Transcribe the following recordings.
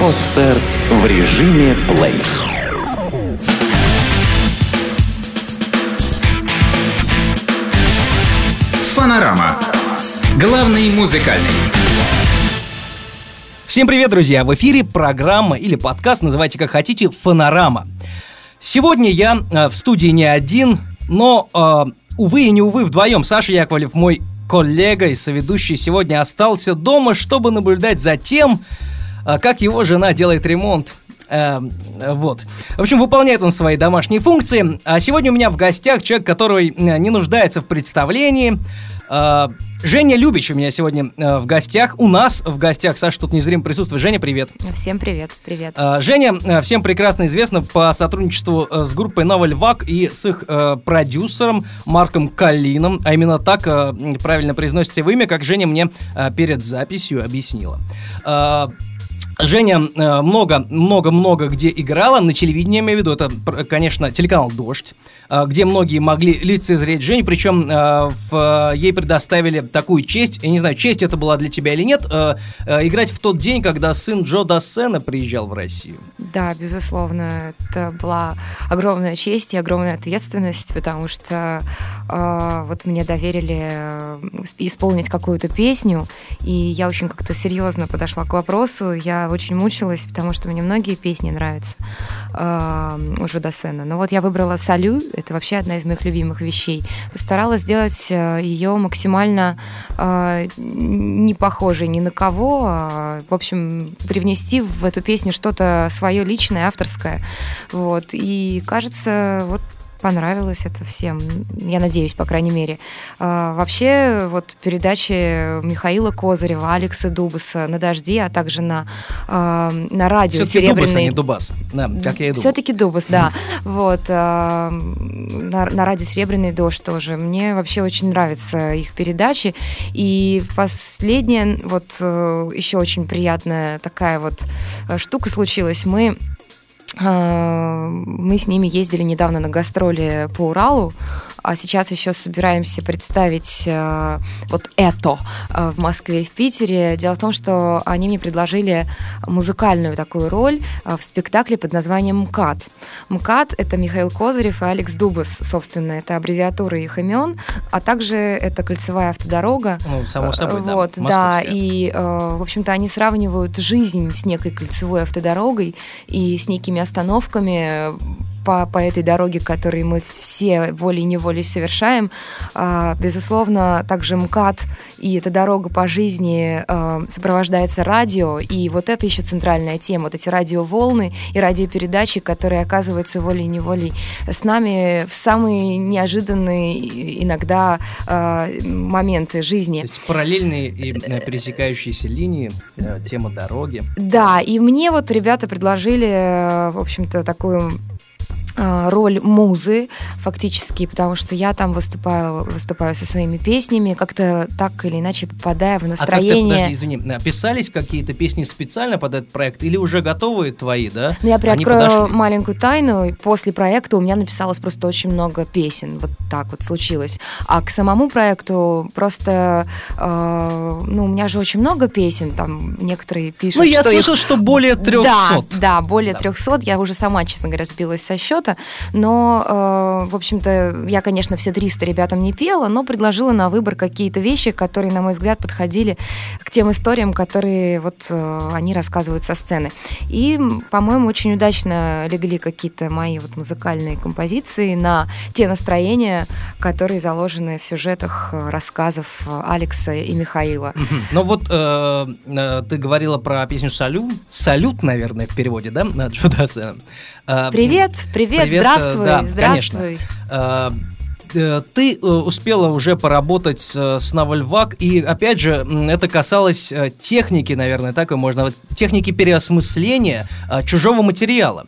Подстер в режиме плей. Фанорама. Главный музыкальный. Всем привет, друзья! В эфире программа или подкаст, называйте как хотите, «Фонорама». Сегодня я э, в студии не один, но, э, увы и не увы, вдвоем. Саша Яковлев, мой коллега и соведущий, сегодня остался дома, чтобы наблюдать за тем, э, как его жена делает ремонт. Э, вот. В общем, выполняет он свои домашние функции. А сегодня у меня в гостях человек, который э, не нуждается в представлении. Э, Женя Любич у меня сегодня э, в гостях. У нас в гостях. Саша тут незримо присутствует. Женя, привет. Всем привет, привет. Э, Женя э, всем прекрасно известна по сотрудничеству э, с группой Новый Львак и с их э, продюсером Марком Калином. А именно так э, правильно произносится его имя, как Женя мне э, перед записью объяснила. Э, Женя много-много-много э, где играла, на телевидении, я имею в виду, это, конечно, телеканал «Дождь», э, где многие могли лицезреть Женю, причем э, в, ей предоставили такую честь, я не знаю, честь это была для тебя или нет, играть в тот день, когда сын Джо Дассена приезжал в Россию. Да, безусловно, это была огромная честь и огромная ответственность, потому что вот мне доверили исполнить какую-то песню, и я очень как-то серьезно подошла к вопросу, я очень мучилась, потому что мне многие песни нравятся э, у Джо Дассена. Но вот я выбрала «Салю», это вообще одна из моих любимых вещей. Постаралась сделать э, ее максимально э, не похожей ни на кого. А, в общем, привнести в эту песню что-то свое личное, авторское. Вот. И кажется, вот понравилось это всем. Я надеюсь, по крайней мере. А, вообще, вот передачи Михаила Козырева, Алекса Дубаса на «Дожди», а также на, а, на радио Все-таки «Серебряный». Дубас, а не Дубас. Да, как я и думал. Все-таки Дубас, да. Вот. А, на, на радио «Серебряный дождь» тоже. Мне вообще очень нравятся их передачи. И последняя, вот э, еще очень приятная такая вот э, штука случилась. Мы мы с ними ездили недавно на гастроли по Уралу, а сейчас еще собираемся представить э, вот это э, в Москве и в Питере. Дело в том, что они мне предложили музыкальную такую роль э, в спектакле под названием МКАД. МКАД — это Михаил Козырев и Алекс Дубас, собственно, это аббревиатура их имен, а также это кольцевая автодорога. Ну, само собой, да. Вот, да, и, в общем-то, они сравнивают жизнь с некой кольцевой автодорогой и с некими остановками по, по этой дороге, которую мы все волей-неволей совершаем. А, безусловно, также МКАД и эта дорога по жизни а, сопровождается радио, и вот это еще центральная тема, вот эти радиоволны и радиопередачи, которые оказываются волей-неволей с нами в самые неожиданные иногда а, моменты жизни. То есть параллельные и э, пересекающиеся линии, э, тема дороги. Да, и мне вот ребята предложили, э, в общем-то, такую роль музы фактически, потому что я там выступаю, выступаю со своими песнями, как-то так или иначе попадая в настроение. А как ты, подожди, извини, писались какие-то песни специально под этот проект или уже готовые твои, да? Ну, я приоткрою маленькую тайну. После проекта у меня написалось просто очень много песен. Вот так вот случилось. А к самому проекту просто, э, ну, у меня же очень много песен, там некоторые пишут, Ну, я что слышал, их... что более 300. Да, да, более да. 300. Я уже сама, честно говоря, сбилась со счета что-то. Но, э, в общем-то, я, конечно, все 300 ребятам не пела, но предложила на выбор какие-то вещи, которые, на мой взгляд, подходили к тем историям, которые вот э, они рассказывают со сцены. И, по-моему, очень удачно легли какие-то мои вот музыкальные композиции на те настроения, которые заложены в сюжетах э, рассказов Алекса и Михаила. Ну вот э, э, ты говорила про песню «Салют», «Салют», наверное, в переводе, да, Джо Дассена. Привет, привет, привет, здравствуй, да, здравствуй. Конечно. Э, ты э, успела уже поработать э, с Навальвак, и опять же, это касалось техники, наверное, так и можно, техники переосмысления чужого материала.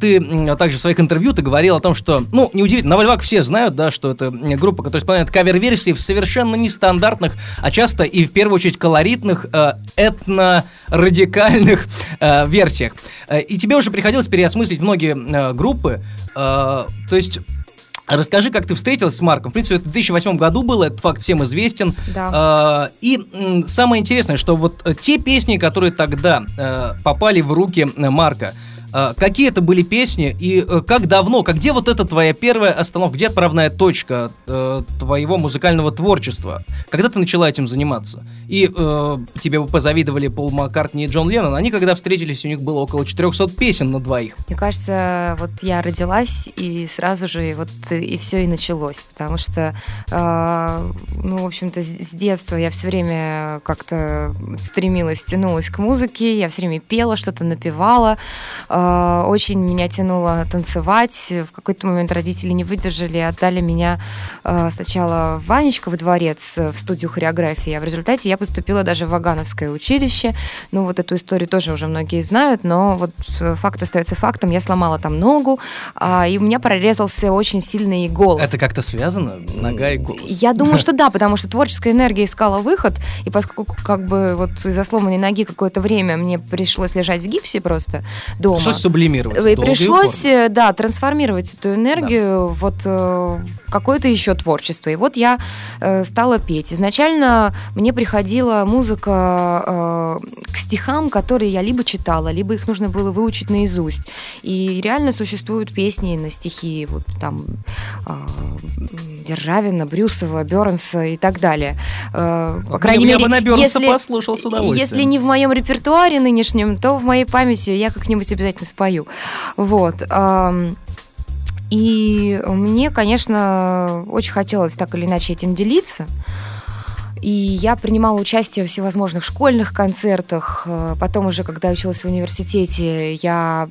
Ты также в своих интервью ты говорил о том, что, ну, неудивительно, Навальвак все знают, да, что это группа, которая исполняет кавер-версии в совершенно нестандартных, а часто и в первую очередь колоритных, этно-радикальных версиях. И тебе уже приходилось переосмыслить многие группы, то есть Расскажи, как ты встретилась с Марком. В принципе, это в 2008 году было, этот факт всем известен. Да. А, и самое интересное, что вот э, те песни, которые тогда э, попали в руки э, Марка, какие это были песни и э, как давно, как где вот эта твоя первая остановка, где отправная точка э, твоего музыкального творчества? Когда ты начала этим заниматься? И э, тебе позавидовали Пол Маккартни и Джон Леннон. Они, когда встретились, у них было около 400 песен на двоих. Мне кажется, вот я родилась, и сразу же вот и все и началось, потому что, э, ну, в общем-то, с детства я все время как-то стремилась, тянулась к музыке, я все время пела, что-то напевала, Э, очень меня тянуло танцевать. В какой-то момент родители не выдержали, отдали меня э, сначала в Ванечка во дворец э, в студию хореографии, а в результате я поступила даже в Вагановское училище. Ну, вот эту историю тоже уже многие знают, но вот э, факт остается фактом. Я сломала там ногу, а, и у меня прорезался очень сильный голос. Это как-то связано? Нога и голос? Я думаю, что да, потому что творческая энергия искала выход, и поскольку как бы вот из-за сломанной ноги какое-то время мне пришлось лежать в гипсе просто дома. Пришлось сублимировать. И пришлось, э, да, трансформировать эту энергию вот э, какое-то еще творчество. И вот я э, стала петь. Изначально мне приходила музыка э, к стихам, которые я либо читала, либо их нужно было выучить наизусть. И реально существуют песни на стихи, вот там э, Державина, Брюсова, Бернса и так далее. Э, по Я крайней я мере, бы на Бёрнса если- послушал с удовольствием. Если не в моем репертуаре нынешнем, то в моей памяти я как-нибудь обязательно спою. Вот. ам, И мне, конечно, очень хотелось так или иначе этим делиться. И я принимала участие в всевозможных школьных концертах. Э, Потом уже, когда училась в университете, я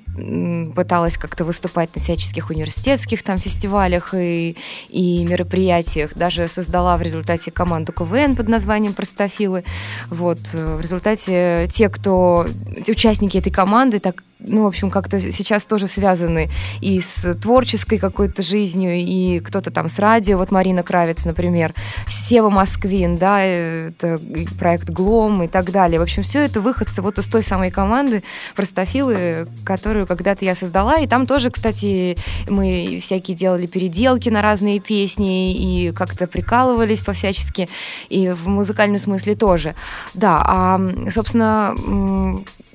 пыталась как-то выступать на всяческих университетских там фестивалях и, и мероприятиях. Даже создала в результате команду КВН под названием «Простофилы». Вот. э, В результате те, кто... Участники этой команды так ну, в общем, как-то сейчас тоже связаны и с творческой какой-то жизнью, и кто-то там с радио, вот Марина Кравец, например, Сева Москвин, да, это проект Глом и так далее. В общем, все это выходцы вот из той самой команды Простофилы, которую когда-то я создала, и там тоже, кстати, мы всякие делали переделки на разные песни и как-то прикалывались по-всячески, и в музыкальном смысле тоже. Да, а, собственно,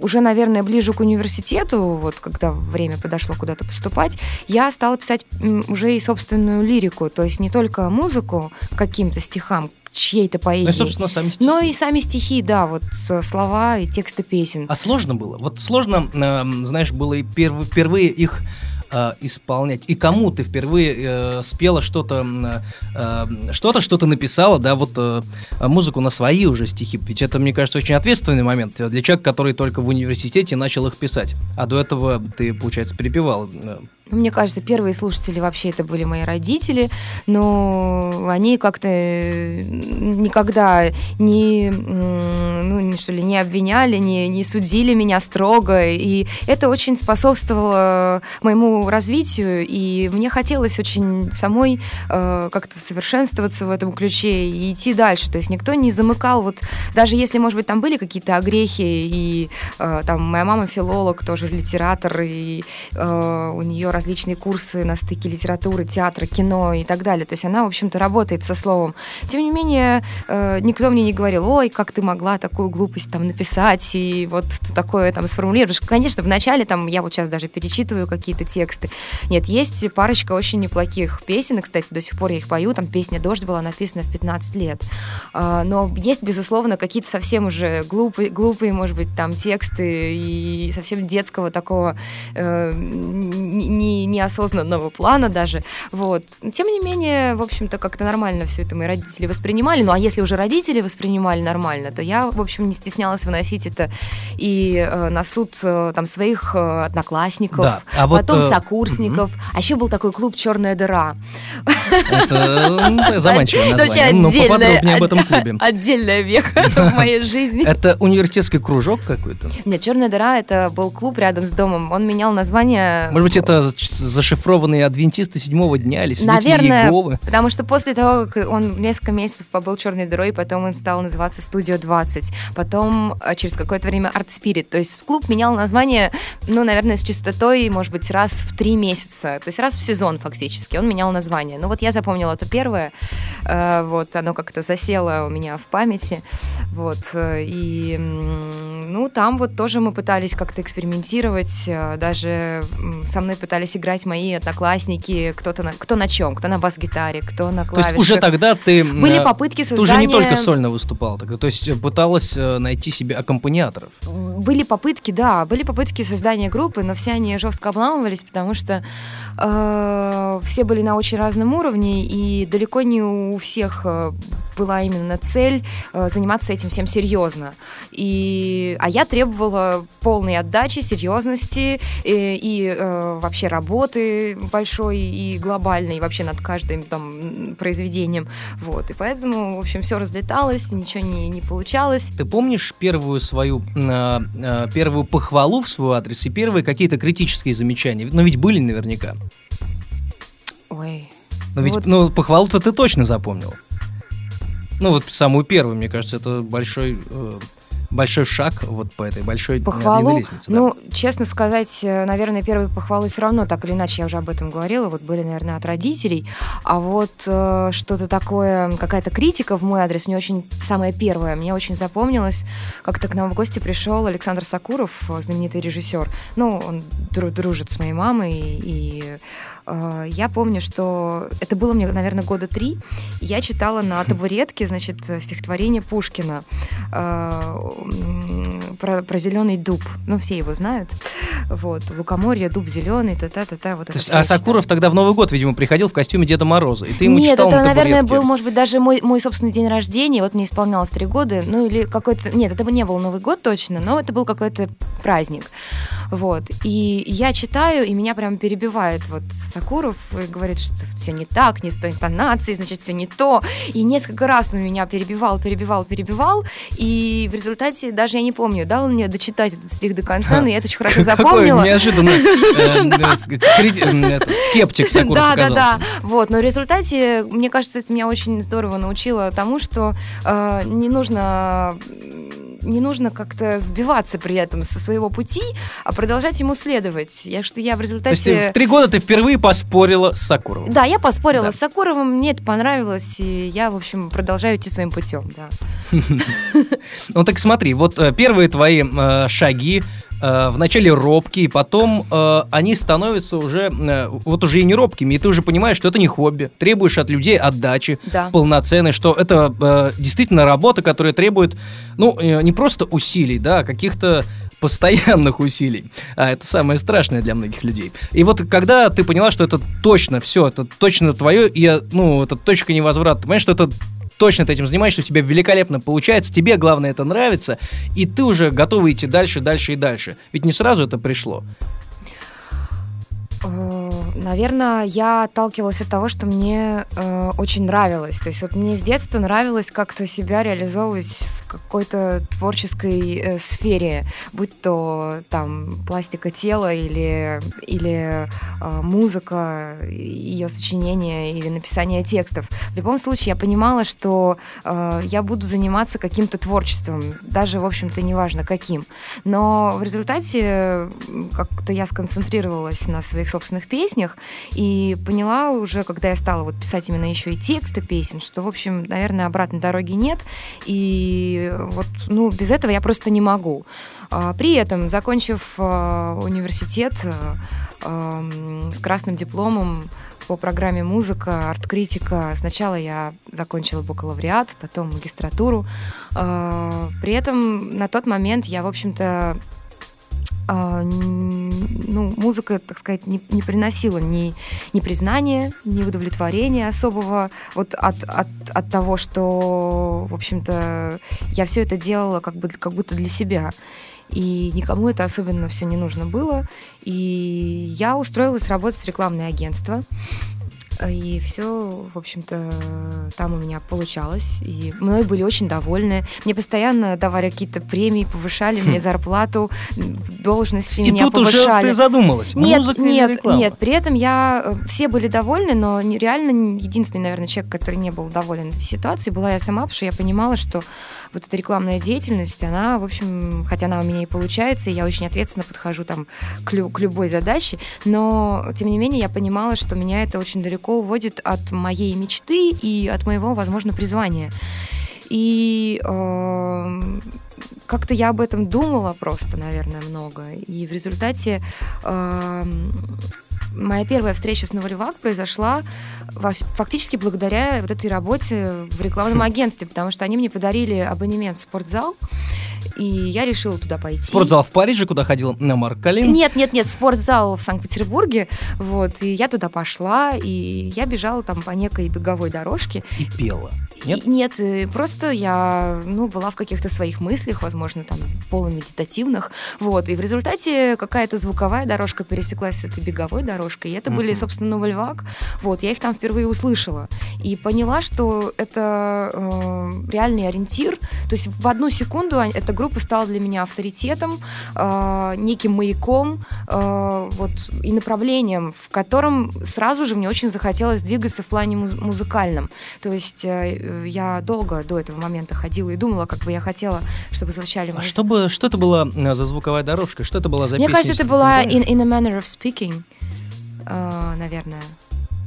уже, наверное, ближе к университету, вот когда время подошло куда-то поступать, я стала писать уже и собственную лирику, то есть не только музыку каким-то стихам, чьей-то Ну и, поэзии, собственно, сами стихи. но и сами стихи, да, вот слова и тексты песен. А сложно было? Вот сложно, эм, знаешь, было и перв- впервые их э, исполнять. И кому ты впервые э, спела что-то, э, что-то, что-то написала, да, вот э, музыку на свои уже стихи. Ведь это, мне кажется, очень ответственный момент для человека, который только в университете начал их писать. А до этого ты, получается, перепевал. Ну, Мне кажется, первые слушатели вообще это были мои родители, но они как-то э, никогда не, ну, что ли, не обвиняли, не, не судили меня строго, и это очень способствовало моему развитию, и мне хотелось очень самой э, как-то совершенствоваться в этом ключе и идти дальше, то есть никто не замыкал, вот даже если, может быть, там были какие-то огрехи, и э, там моя мама филолог, тоже литератор, и э, у нее различные курсы на стыке литературы, театра, кино и так далее. То есть она, в общем-то, работает со словом. Тем не менее, э, никто мне не говорил, ой, как ты могла такую глупость там написать и вот такое там сформулировать. Потому что, конечно, вначале там, я вот сейчас даже перечитываю какие-то тексты. Нет, есть парочка очень неплохих песен, и, кстати, до сих пор я их пою. Там песня «Дождь» была написана в 15 лет. А, Но есть, безусловно, какие-то совсем уже глупые, глупые, может быть, там тексты и совсем детского такого э, не- не- неосознанного плана даже. Вот. Тем не менее, в общем-то, как-то нормально все это мои родители воспринимали. Ну, а если уже родители воспринимали нормально, то я, в общем, не стеснялась выносить это и э, на суд э, там своих э, одноклассников, Да, а вот, потом э, сокурсников. А еще был такой клуб «Черная дыра». Это заманчивое название. Ну, отдельная- поподробнее об этом клубе. Отдельная веха в моей жизни. Это университетский кружок какой-то? Нет, Черная дыра это был клуб рядом с домом. Он менял название. Может быть, это зашифрованные адвентисты седьмого дня или свидетели Наверное, Иеговы? потому что после того, как он несколько месяцев побыл черной дырой, потом он стал называться Студио 20, потом а, через какое-то время Art Spirit. То есть клуб менял название, ну, наверное, с частотой, может быть, раз в три месяца. То есть раз в сезон фактически он менял название. Ну вот я запомнила то первое, э, вот оно как-то засело у меня в памяти, вот. э, И ну там вот тоже мы пытались как-то экспериментировать, э, даже со мной пытались играть мои одноклассники, кто-то на, кто на чем, кто на бас-гитаре, кто на То клавишах. есть уже тогда ты... Были э, попытки Ты создания... уже не только сольно выступал, тогда, то есть э, пыталась э, найти себе аккомпаниаторов. Были попытки, да, были попытки создания группы, но все они жестко обламывались, потому что э, все были на очень разном уровне, и далеко не у всех э, была именно цель э, заниматься этим всем серьезно. И, а я требовала полной отдачи, серьезности и, и, вообще работы большой и глобальной, вообще над каждым там произведением. Вот. И поэтому, в общем, все разлеталось, ничего не, не получалось. Ты помнишь первую свою, э, э, первую похвалу в свой адрес и первые какие-то критические замечания? Ну ведь были наверняка. Ой. Но ведь, Вот. ну, похвалу-то ты точно запомнил. Ну, вот самую первую, мне кажется, это большой, э, большой шаг вот по этой большой Похвалу, лестнице. да. ну, честно сказать, э, наверное, первые похвалы все равно, так или иначе, я уже об этом говорила, вот были, наверное, от родителей, а вот э, что-то такое, какая-то критика в мой адрес, мне очень, самое первое, мне очень запомнилось, как-то к нам в гости пришел Александр Сакуров, э, знаменитый режиссер, ну, он дру- дружит с моей мамой, и э, я помню, что это было мне, наверное, года три, я читала на табуретке, значит, стихотворение Пушкина м, про, про зеленый дуб. Ну, все его знают. Вот. Лукоморье, дуб зеленый, та-та-та-та. Вот есть, а читала. Сакуров тогда в Новый год, видимо, приходил в костюме Деда Мороза, и ты ему Нет, это, на наверное, был, может быть, даже мой, мой собственный день рождения. Вот мне исполнялось три года. Ну, или какой-то... Нет, это бы не был Новый год точно, но это был какой-то праздник. Вот. И я читаю, и меня прям перебивает вот Сакуров и говорит, что все не так, не с той интонацией, значит, все не то. И несколько раз он меня перебивал, перебивал, перебивал. И в результате, даже я не помню, дал он мне дочитать этот стих до конца, но я это очень хорошо запомнила. неожиданно э, э, скептик Сакуров Да, да, да. Вот, но в результате, мне кажется, это меня очень здорово научило тому, что э, не нужно не нужно как-то сбиваться при этом со своего пути, а продолжать ему следовать. Я что я в То есть результате... ты в три года ты впервые поспорила с Сакуровым. Да, я поспорила Да. с Сакуровым, мне это понравилось, и я, в общем, продолжаю идти своим путем, да. Ну так смотри, вот э, первые твои э, шаги э, вначале робкие, потом э, они становятся уже, э, вот уже и не робкими, и ты уже понимаешь, что это не хобби, требуешь от людей отдачи Да. полноценной, что это э, действительно работа, которая требует, ну, э, не просто усилий, да, а каких-то постоянных усилий. А это самое страшное для многих людей. И вот когда ты поняла, что это точно все, это точно твое, и, ну, это точка невозврата, понимаешь, что это точно ты этим занимаешься, у тебя великолепно получается, тебе главное это нравится, и ты уже готова идти дальше, дальше и дальше. Ведь не сразу это пришло. Э, Наверное, я отталкивалась от того, что мне э, очень нравилось. То есть вот мне с детства нравилось как-то себя реализовывать какой-то творческой э, сфере, будь то там пластика тела или, или э, музыка, ее сочинение или написание текстов. В любом случае я понимала, что э, я буду заниматься каким-то творчеством, даже, в общем-то, неважно каким. Но в результате как-то я сконцентрировалась на своих собственных песнях и поняла уже, когда я стала вот писать именно еще и тексты песен, что, в общем, наверное, обратной дороги нет, и вот, ну, без этого я просто не могу. А, При этом, закончив а, университет а, ам, с красным дипломом по программе музыка, арт-критика. Сначала я закончила бакалавриат, потом магистратуру. А, При этом на тот момент я, в общем-то, ну, музыка, так сказать, не, не приносила ни, ни признания, ни удовлетворения особого вот от, от, от того, что, в общем-то, я все это делала как, бы, как будто для себя. И никому это особенно все не нужно было. И я устроилась работать в рекламное агентство. И все, в общем-то, там у меня получалось. И мной были очень довольны. Мне постоянно давали какие-то премии, повышали мне зарплату, должности И меня тут уже повышали. ты задумалась. Нет, Музыка нет, реклама? нет. При этом я э, все были довольны, но реально единственный, наверное, человек, который не был доволен ситуацией, была я сама, потому что я понимала, что вот эта рекламная деятельность, она, в общем, хотя она у меня и получается, и я очень ответственно подхожу там к, лю- к любой задаче, но тем не менее я понимала, что меня это очень далеко уводит от моей мечты и от моего, возможно, призвания. И эм, как-то я об этом думала просто, наверное, много. И в результате эм, моя первая встреча с Новоливак произошла во- фактически благодаря вот этой работе в рекламном агентстве, потому что они мне подарили абонемент в спортзал, и я решила туда пойти. Спортзал в Париже, куда ходил на Марк Калин. Нет, нет, нет, спортзал в Санкт-Петербурге, вот, и я туда пошла, и я бежала там по некой беговой дорожке, И пела. Нет? и- Нет, э, просто я, ну, была в каких-то своих мыслях, возможно, там, полумедитативных, вот, и в результате какая-то звуковая дорожка пересеклась с этой беговой дорожкой, и это были, Мгм. собственно, Новольвак, вот, я их там впервые услышала, и поняла, что это э, реальный ориентир, то есть в одну секунду эта группа стала для меня авторитетом, э, неким маяком, э, вот, и направлением, в котором сразу же мне очень захотелось двигаться в плане муз- музыкальном, то есть э, я долго до этого момента ходила и думала, как бы я хотела, чтобы звучали А мои... что, бы, что это была э, за звуковая дорожка? Что это была за Мне песня, кажется, это была in, in a manner of speaking, наверное.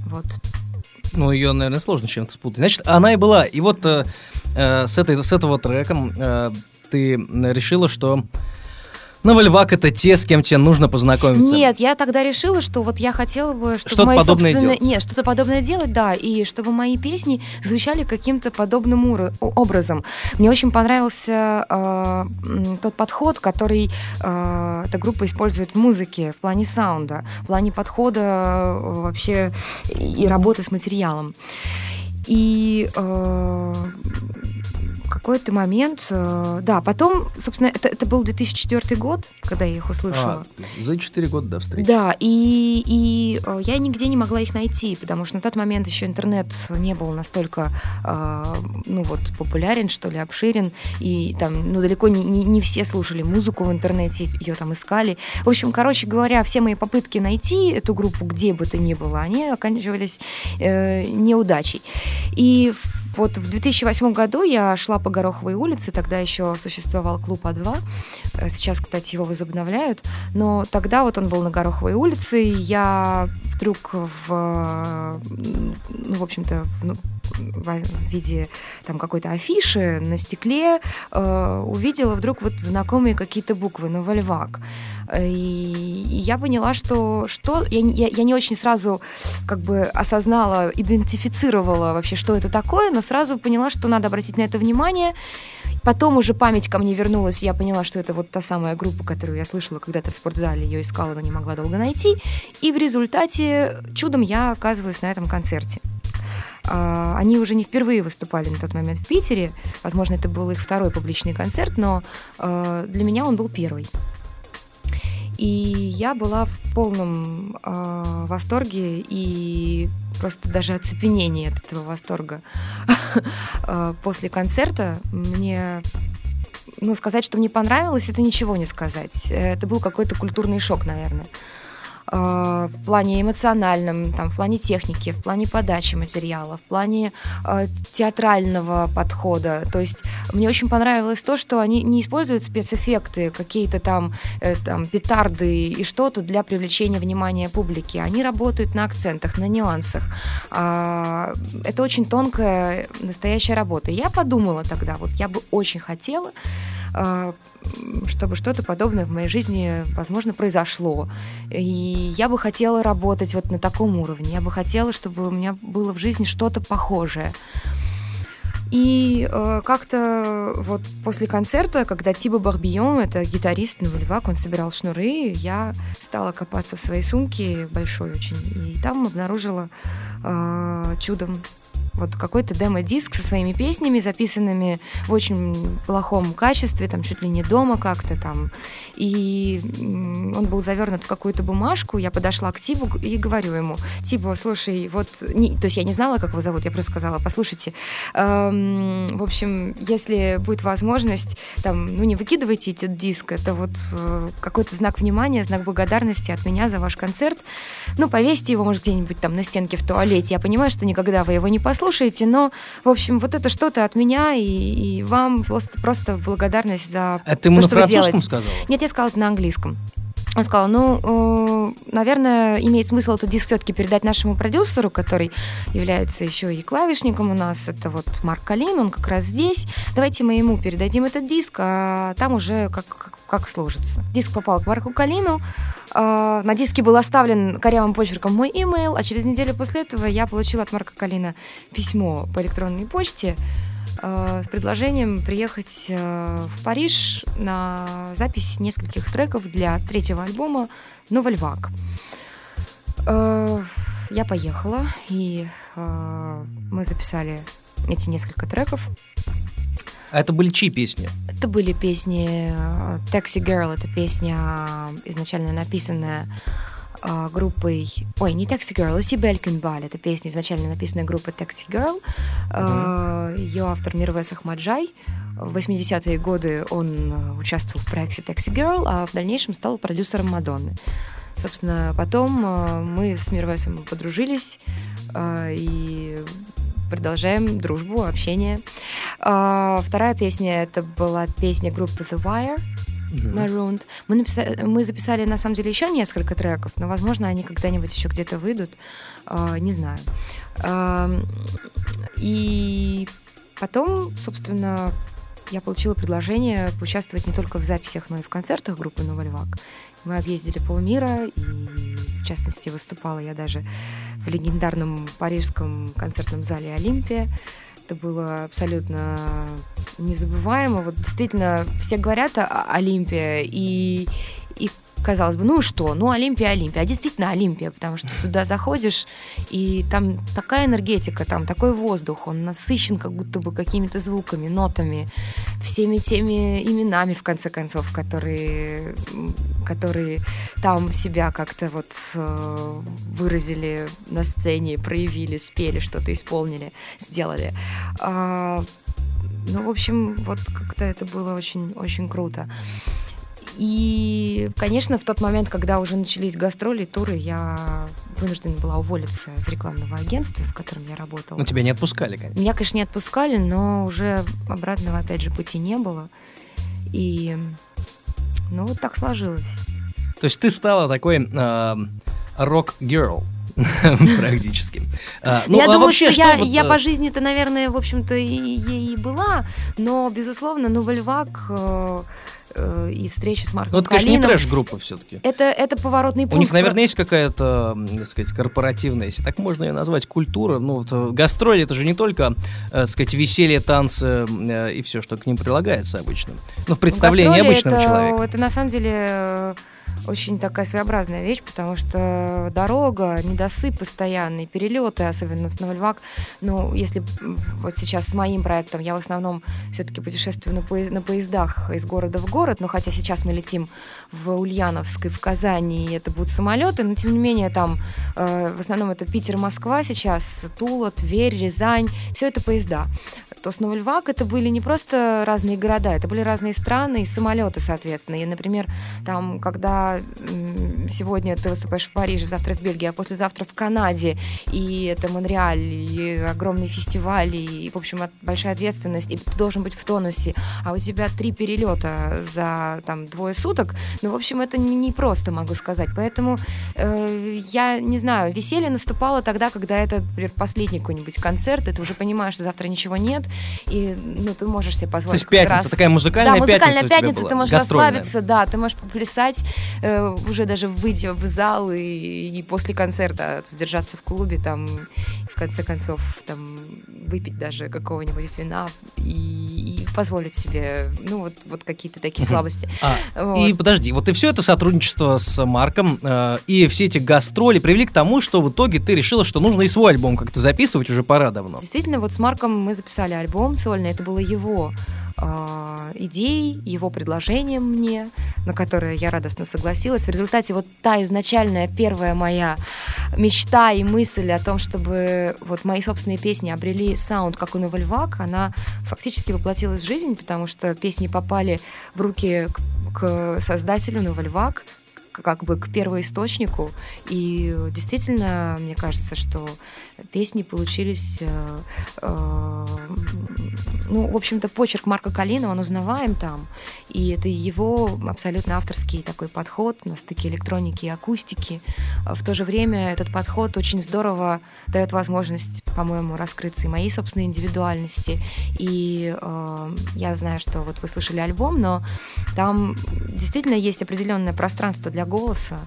Вот. Ну, ее, наверное, сложно чем-то спутать. Значит, она и была. И вот э, э, с, этой, с этого треком э, ты решила, что Новольвак — это те, с кем тебе нужно познакомиться. Нет, я тогда решила, что вот я хотела бы, чтобы Что-то мои подобное собственные... делать. Нет, что-то подобное делать, да, и чтобы мои песни звучали каким-то подобным уро- образом. Мне очень понравился э, тот подход, который э, эта группа использует в музыке, в плане саунда, в плане подхода э, вообще и работы с материалом. И э, какой-то момент, э, да, потом, собственно, это, это был 2004 год, когда я их услышала. А, за 4 года до встречи. Да, и, и э, я нигде не могла их найти, потому что на тот момент еще интернет не был настолько, э, ну вот, популярен, что ли, обширен, и там, ну, далеко не, не, не все слушали музыку в интернете, ее там искали. В общем, короче говоря, все мои попытки найти эту группу где бы то ни было, они оканчивались э, неудачей. И вот в 2008 году я шла по Гороховой улице, тогда еще существовал клуб А2. Э, Сейчас, кстати, его возобновляют. Но тогда вот он был на Гороховой улице, и я вдруг в, ну, в общем-то, ну, в виде там какой-то афиши на стекле э, увидела вдруг вот знакомые какие-то буквы «Новольвак». Э, И, и я поняла, что, что я, я, я не очень сразу как бы осознала, идентифицировала вообще, что это такое, но сразу поняла, что надо обратить на это внимание. Потом уже память ко мне вернулась, я поняла, что это вот та самая группа, которую я слышала когда-то в спортзале, ее искала, но не могла долго найти. И в результате чудом я оказываюсь на этом концерте. А, Они уже не впервые выступали на тот момент в Питере. Возможно, это был их второй публичный концерт, но э, для меня он был первый. И я была в полном э, восторге и просто даже оцепенении от этого восторга. После концерта мне ну, сказать, что мне понравилось, это ничего не сказать. Это был какой-то культурный шок, наверное. Э, В плане эмоциональном, там, в плане техники, в плане подачи материала, в плане э, театрального подхода. То есть мне очень понравилось то, что они не используют спецэффекты, какие-то там, э, там петарды и что-то для привлечения внимания публики. Они работают на акцентах, на нюансах. А, Это очень тонкая, настоящая работа. Я подумала тогда, вот я бы очень хотела чтобы что-то подобное в моей жизни, возможно, произошло. И я бы хотела работать вот на таком уровне. Я бы хотела, чтобы у меня было в жизни что-то похожее. И э, как-то вот после концерта, когда Тиба Барбион, это гитарист Новольвак, он собирал шнуры, я стала копаться в своей сумке, большой очень, и там обнаружила э, чудом вот какой-то демо-диск со своими песнями, записанными в очень плохом качестве, там чуть ли не дома как-то там. И он был завернут в какую-то бумажку. Я подошла к Тибу и говорю ему, Тибу, слушай, вот, не, то есть я не знала, как его зовут, я просто сказала, послушайте, эм, в общем, если будет возможность, там, ну не выкидывайте этот диск, это вот э, какой-то знак внимания, знак благодарности от меня за ваш концерт. Ну, повесьте его, может, где-нибудь там на стенке в туалете. Я понимаю, что никогда вы его не послушаете, но, в общем, вот это что-то от меня и, и вам просто, просто благодарность за ему то, на что вы французском делаете. сказала? Нет, я сказала это на английском. Он сказал, ну, э, наверное, имеет смысл этот диск все-таки передать нашему продюсеру, который является еще и клавишником у нас. Это вот Марк Калин, он как раз здесь. Давайте мы ему передадим этот диск, а там уже как, как, как сложится. Диск попал к Марку Калину. Э, на диске был оставлен корявым почерком мой имейл, а через неделю после этого я получила от Марка Калина письмо по электронной почте, с предложением приехать э, в Париж на запись нескольких треков для третьего альбома «Новольвак». Э, Я поехала, и э, мы записали эти несколько треков. А это были чьи песни? Это были песни э, Taxi Girl, это песня э, изначально написанная э, группой... Ой, не Taxi Girl, Люси Белькинбаль. Это песня изначально написанная группой Taxi Girl. Э, Ее автор Мирвес Ахмаджай. В 80-е годы он участвовал в проекте Taxi Girl, а в дальнейшем стал продюсером Мадонны. Собственно, потом э, мы с Мирвесом подружились э, и продолжаем дружбу, общение. А, Вторая песня это была песня группы The Wire. Marooned. Мы, написали, мы записали, на самом деле, еще несколько треков, но, возможно, они когда-нибудь еще где-то выйдут. А, не знаю. А, и потом, собственно, я получила предложение поучаствовать не только в записях, но и в концертах группы Новый Львак. Мы объездили полмира, и, в частности, выступала я даже в легендарном парижском концертном зале «Олимпия». Это было абсолютно незабываемо. Вот действительно, все говорят о Олимпия, и, и казалось бы, ну и что? Ну, Олимпия, Олимпия. А действительно Олимпия, потому что туда заходишь, и там такая энергетика, там такой воздух, он насыщен как будто бы какими-то звуками, нотами, всеми теми именами, в конце концов, которые, которые там себя как-то вот э, выразили на сцене, проявили, спели, что-то исполнили, сделали. А, ну, в общем, вот как-то это было очень-очень круто. И, конечно, в тот момент, когда уже начались гастроли, туры, я вынуждена была уволиться из рекламного агентства, в котором я работала. Ну, тебя не отпускали, конечно. Меня, конечно, не отпускали, но уже обратного, опять же, пути не было. И, ну, вот так сложилось. То есть ты стала такой э, рок-герл практически. А, ну, я а думаю, вообще, что, я, вот, я э, по жизни-то, наверное, в общем-то, и, ей и была, но, безусловно, Новольвак э, э, и встречи с Марком Ну, это, конечно, не трэш-группа все-таки. это, это поворотный У пункт. них, наверное, есть какая-то, так сказать, корпоративная, если так можно ее назвать, культура. Ну, вот, э, гастроли это же не только, э, так сказать, веселье, танцы э, и все, что к ним прилагается обычно. Ну, в представлении Гастроли обычного это, человека. Это на самом деле э, очень такая своеобразная вещь, потому что дорога, недосып постоянный, перелеты, особенно с Новольвак. Ну, если вот сейчас с моим проектом я в основном все-таки путешествую на, поезд- на поездах из города в город, но хотя сейчас мы летим в Ульяновск и в Казани, и это будут самолеты, но тем не менее там э, в основном это Питер, Москва сейчас, Тула, Тверь, Рязань, все это поезда. То с Новольвак это были не просто разные города, это были разные страны и самолеты, соответственно. И, например, там, когда сегодня ты выступаешь в Париже, завтра в Бельгии, а послезавтра в Канаде, и это Монреаль, и огромный фестиваль, и, в общем, большая ответственность, и ты должен быть в тонусе, а у тебя три перелета за там двое суток, ну, в общем, это не просто, могу сказать. Поэтому э, я не знаю, веселье наступало тогда, когда это, например, последний какой-нибудь концерт, и ты уже понимаешь, что завтра ничего нет, и ну, ты можешь себе То позволить есть как пятница, раз- такая музыкальная да, музыкальная пятница пятница, ты можешь гастрольная. расслабиться, да, ты можешь поплясать, э, уже даже выйти в зал и, и после концерта задержаться в клубе, там, и в конце концов, там, выпить даже какого-нибудь вина, и позволить себе, ну, вот, вот какие-то такие слабости. А, Вот. И подожди, вот и все это сотрудничество с Марком э, и все эти гастроли привели к тому, что в итоге ты решила, что нужно и свой альбом как-то записывать уже пора давно. Действительно, вот с Марком мы записали альбом сольный, это было его а, идеей, его предложением мне, на которое я радостно согласилась. В результате вот та изначальная первая моя мечта и мысль о том, чтобы вот мои собственные песни обрели саунд, как у Новельвак, она фактически воплотилась в жизнь, потому что песни попали в руки к, к создателю Новельвак, к- как бы к первоисточнику. И действительно, мне кажется, что песни получились... э, э, ну, в общем-то, почерк Марка Калина, он узнаваем там. И это его абсолютно авторский такой подход на стыке электроники и акустики. А В то же время этот подход очень здорово дает возможность, по-моему, раскрыться и моей собственной индивидуальности. И э, я знаю, что вот вы слышали альбом, но там действительно есть определенное пространство для голоса.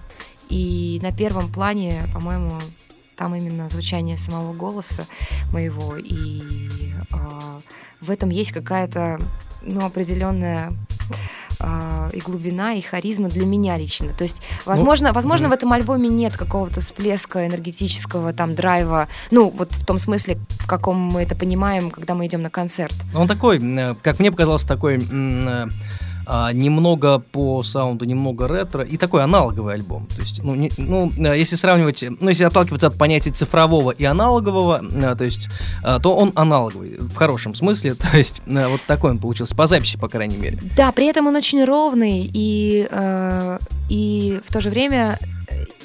И на первом плане, по-моему, там именно звучание самого голоса моего. И э, в этом есть какая-то ну, определенная э, и глубина, и харизма для меня лично. То есть, возможно, возможно, в этом альбоме нет какого-то всплеска энергетического там драйва, ну, вот в том смысле, в каком мы это понимаем, когда мы идем на концерт. Он такой, э, как мне показалось, такой э, а, немного по саунду, немного ретро и такой аналоговый альбом. То есть, ну, не- ну, э, если сравнивать, ну, если отталкиваться от понятий цифрового и аналогового, э, то есть, э, то он аналоговый в хорошем смысле. То есть, э, вот такой он получился по записи, по крайней мере. Да, при этом он очень ровный, и, э, и в то же время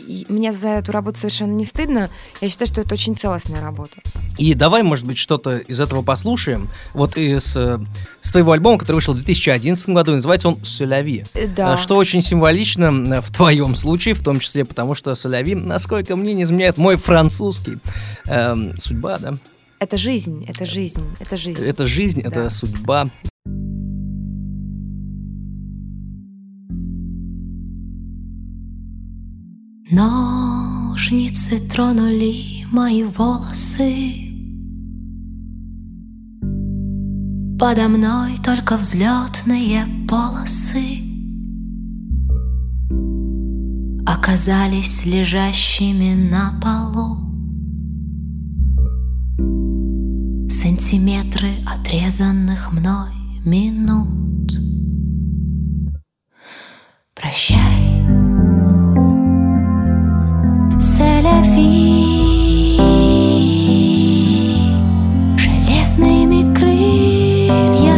и мне за эту работу совершенно не стыдно. Я считаю, что это очень целостная работа. И давай, может быть, что-то из этого послушаем. Вот из э, с твоего альбома, который вышел в 2011 году, называется он «Соляви». Э, Да. А Что очень символично э, в твоем случае, в том числе потому, что «Соляви», насколько мне не изменяет мой французский, эм, судьба, да? Это жизнь, это жизнь, это жизнь. Это жизнь, это Да. судьба. Ножницы тронули мои волосы. Подо мной только взлетные полосы. Оказались лежащими на полу. Сантиметры отрезанных мной минут. Прощай C'est la Железными крыльями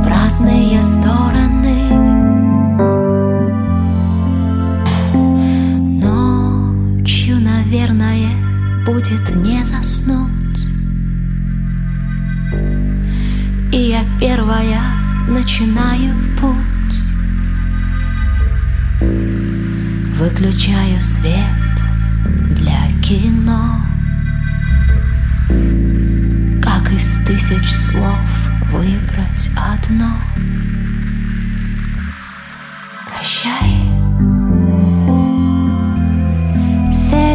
В разные стороны Ночью, наверное, будет не заснуть. И я первая начинаю путь Выключаю свет для кино. Как из тысяч слов выбрать одно? Прощай. C'est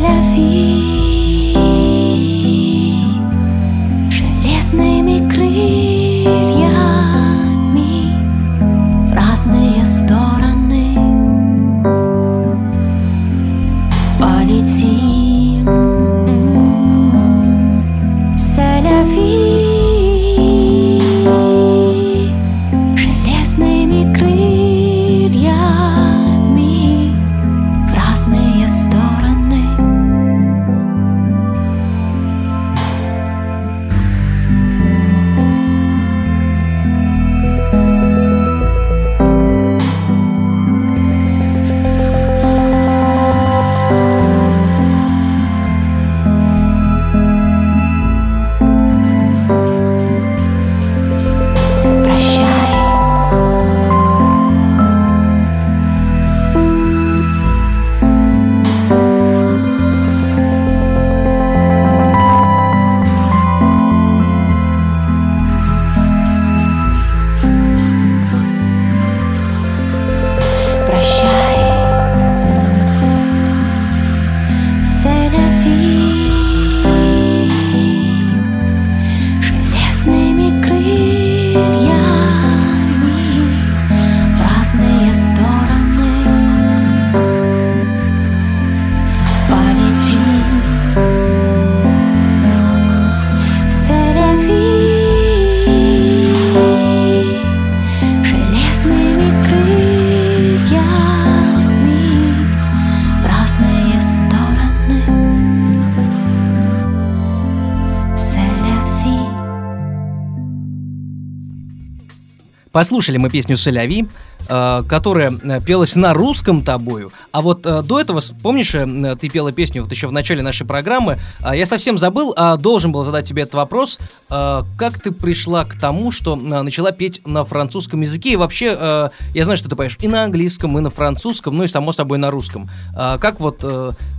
Послушали мы песню «Соляви», э, которая э, пелась на русском тобою. А вот э, до этого, помнишь, ты пела песню вот еще в начале нашей программы. А Я совсем забыл, а должен был задать тебе этот вопрос. Как ты пришла к тому, что э, начала петь на французском языке? И вообще, я знаю, что ты поешь и на английском, и на французском, ну и, само собой, на русском. А Как вот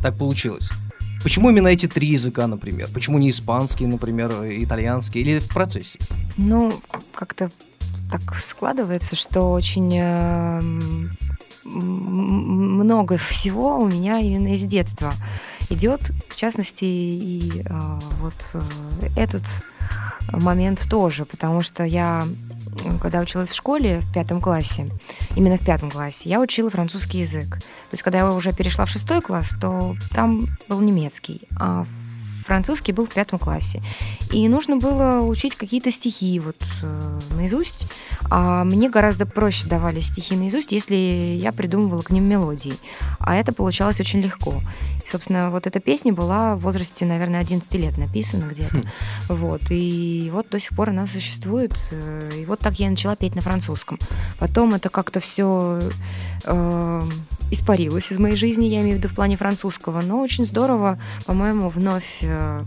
так получилось? Почему именно эти три языка, например? Почему не испанский, например, итальянский? Или в процессе? Ну, как-то так складывается, что очень э, много всего у меня именно из детства идет, в частности, и э, вот э, этот момент тоже, потому что я, когда училась в школе в пятом классе, именно в пятом классе, я учила французский язык. То есть, когда я уже перешла в шестой класс, то там был немецкий, а французский был в пятом классе. И нужно было учить какие-то стихи вот э, наизусть. А мне гораздо проще давали стихи наизусть, если я придумывала к ним мелодии. А это получалось очень легко. И, собственно, вот эта песня была в возрасте, наверное, 11 лет написана где-то. Вот. И вот до сих пор она существует. э, И вот так я начала петь на французском. Потом это как-то все испарилось из моей жизни, я имею в виду в плане французского, но очень здорово, по-моему, вновь э,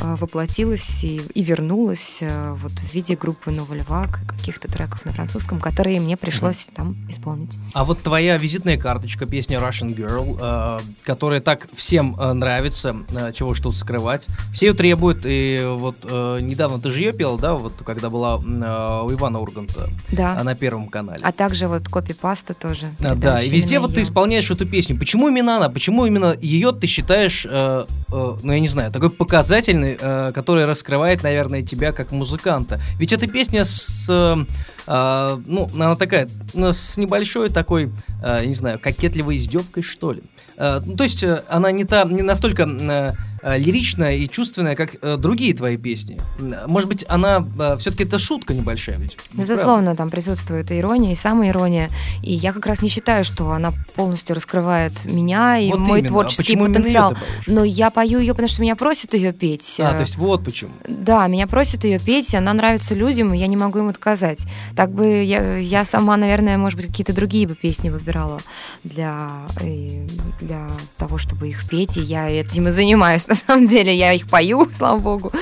э, воплотилась и, и вернулась э, вот в виде группы Новый Львак и каких-то треков на французском, которые мне пришлось там исполнить. А вот твоя визитная карточка, песня Russian Girl, э, которая так всем нравится, э, чего тут скрывать. Все ее требуют, и вот э, недавно ты же ее пела, да, вот когда была э, у Ивана Урганта Да. на Первом канале. А также вот копипаста тоже. А, да, и везде вот ты её. Исполняешь эту песню. Почему именно она? Почему именно ее ты считаешь, э, э, ну я не знаю, такой показательный, э, который раскрывает, наверное, тебя как музыканта? Ведь эта песня с, э, э, ну, она такая, ну, с небольшой такой, э, не знаю, кокетливой издевкой, что ли. Э, ну, то есть э, она не, та, не настолько э, лиричная и чувственная, как э, другие твои песни. Может быть, она все-таки это шутка небольшая ведь? Безусловно, там присутствует и ирония, и самоирония. И я как раз не считаю, что она полностью раскрывает меня и Вот мой именно. А творческий именно потенциал. Но я пою ее, потому что меня просят ее петь. А, Э, то есть вот почему. Да, меня просят ее петь, она нравится людям, и я не могу им отказать. Так бы я, я сама, наверное, может быть, какие-то другие бы песни выбирала для, э, для того, чтобы их петь, и я этим и занимаюсь. На самом деле, я их пою, слава богу.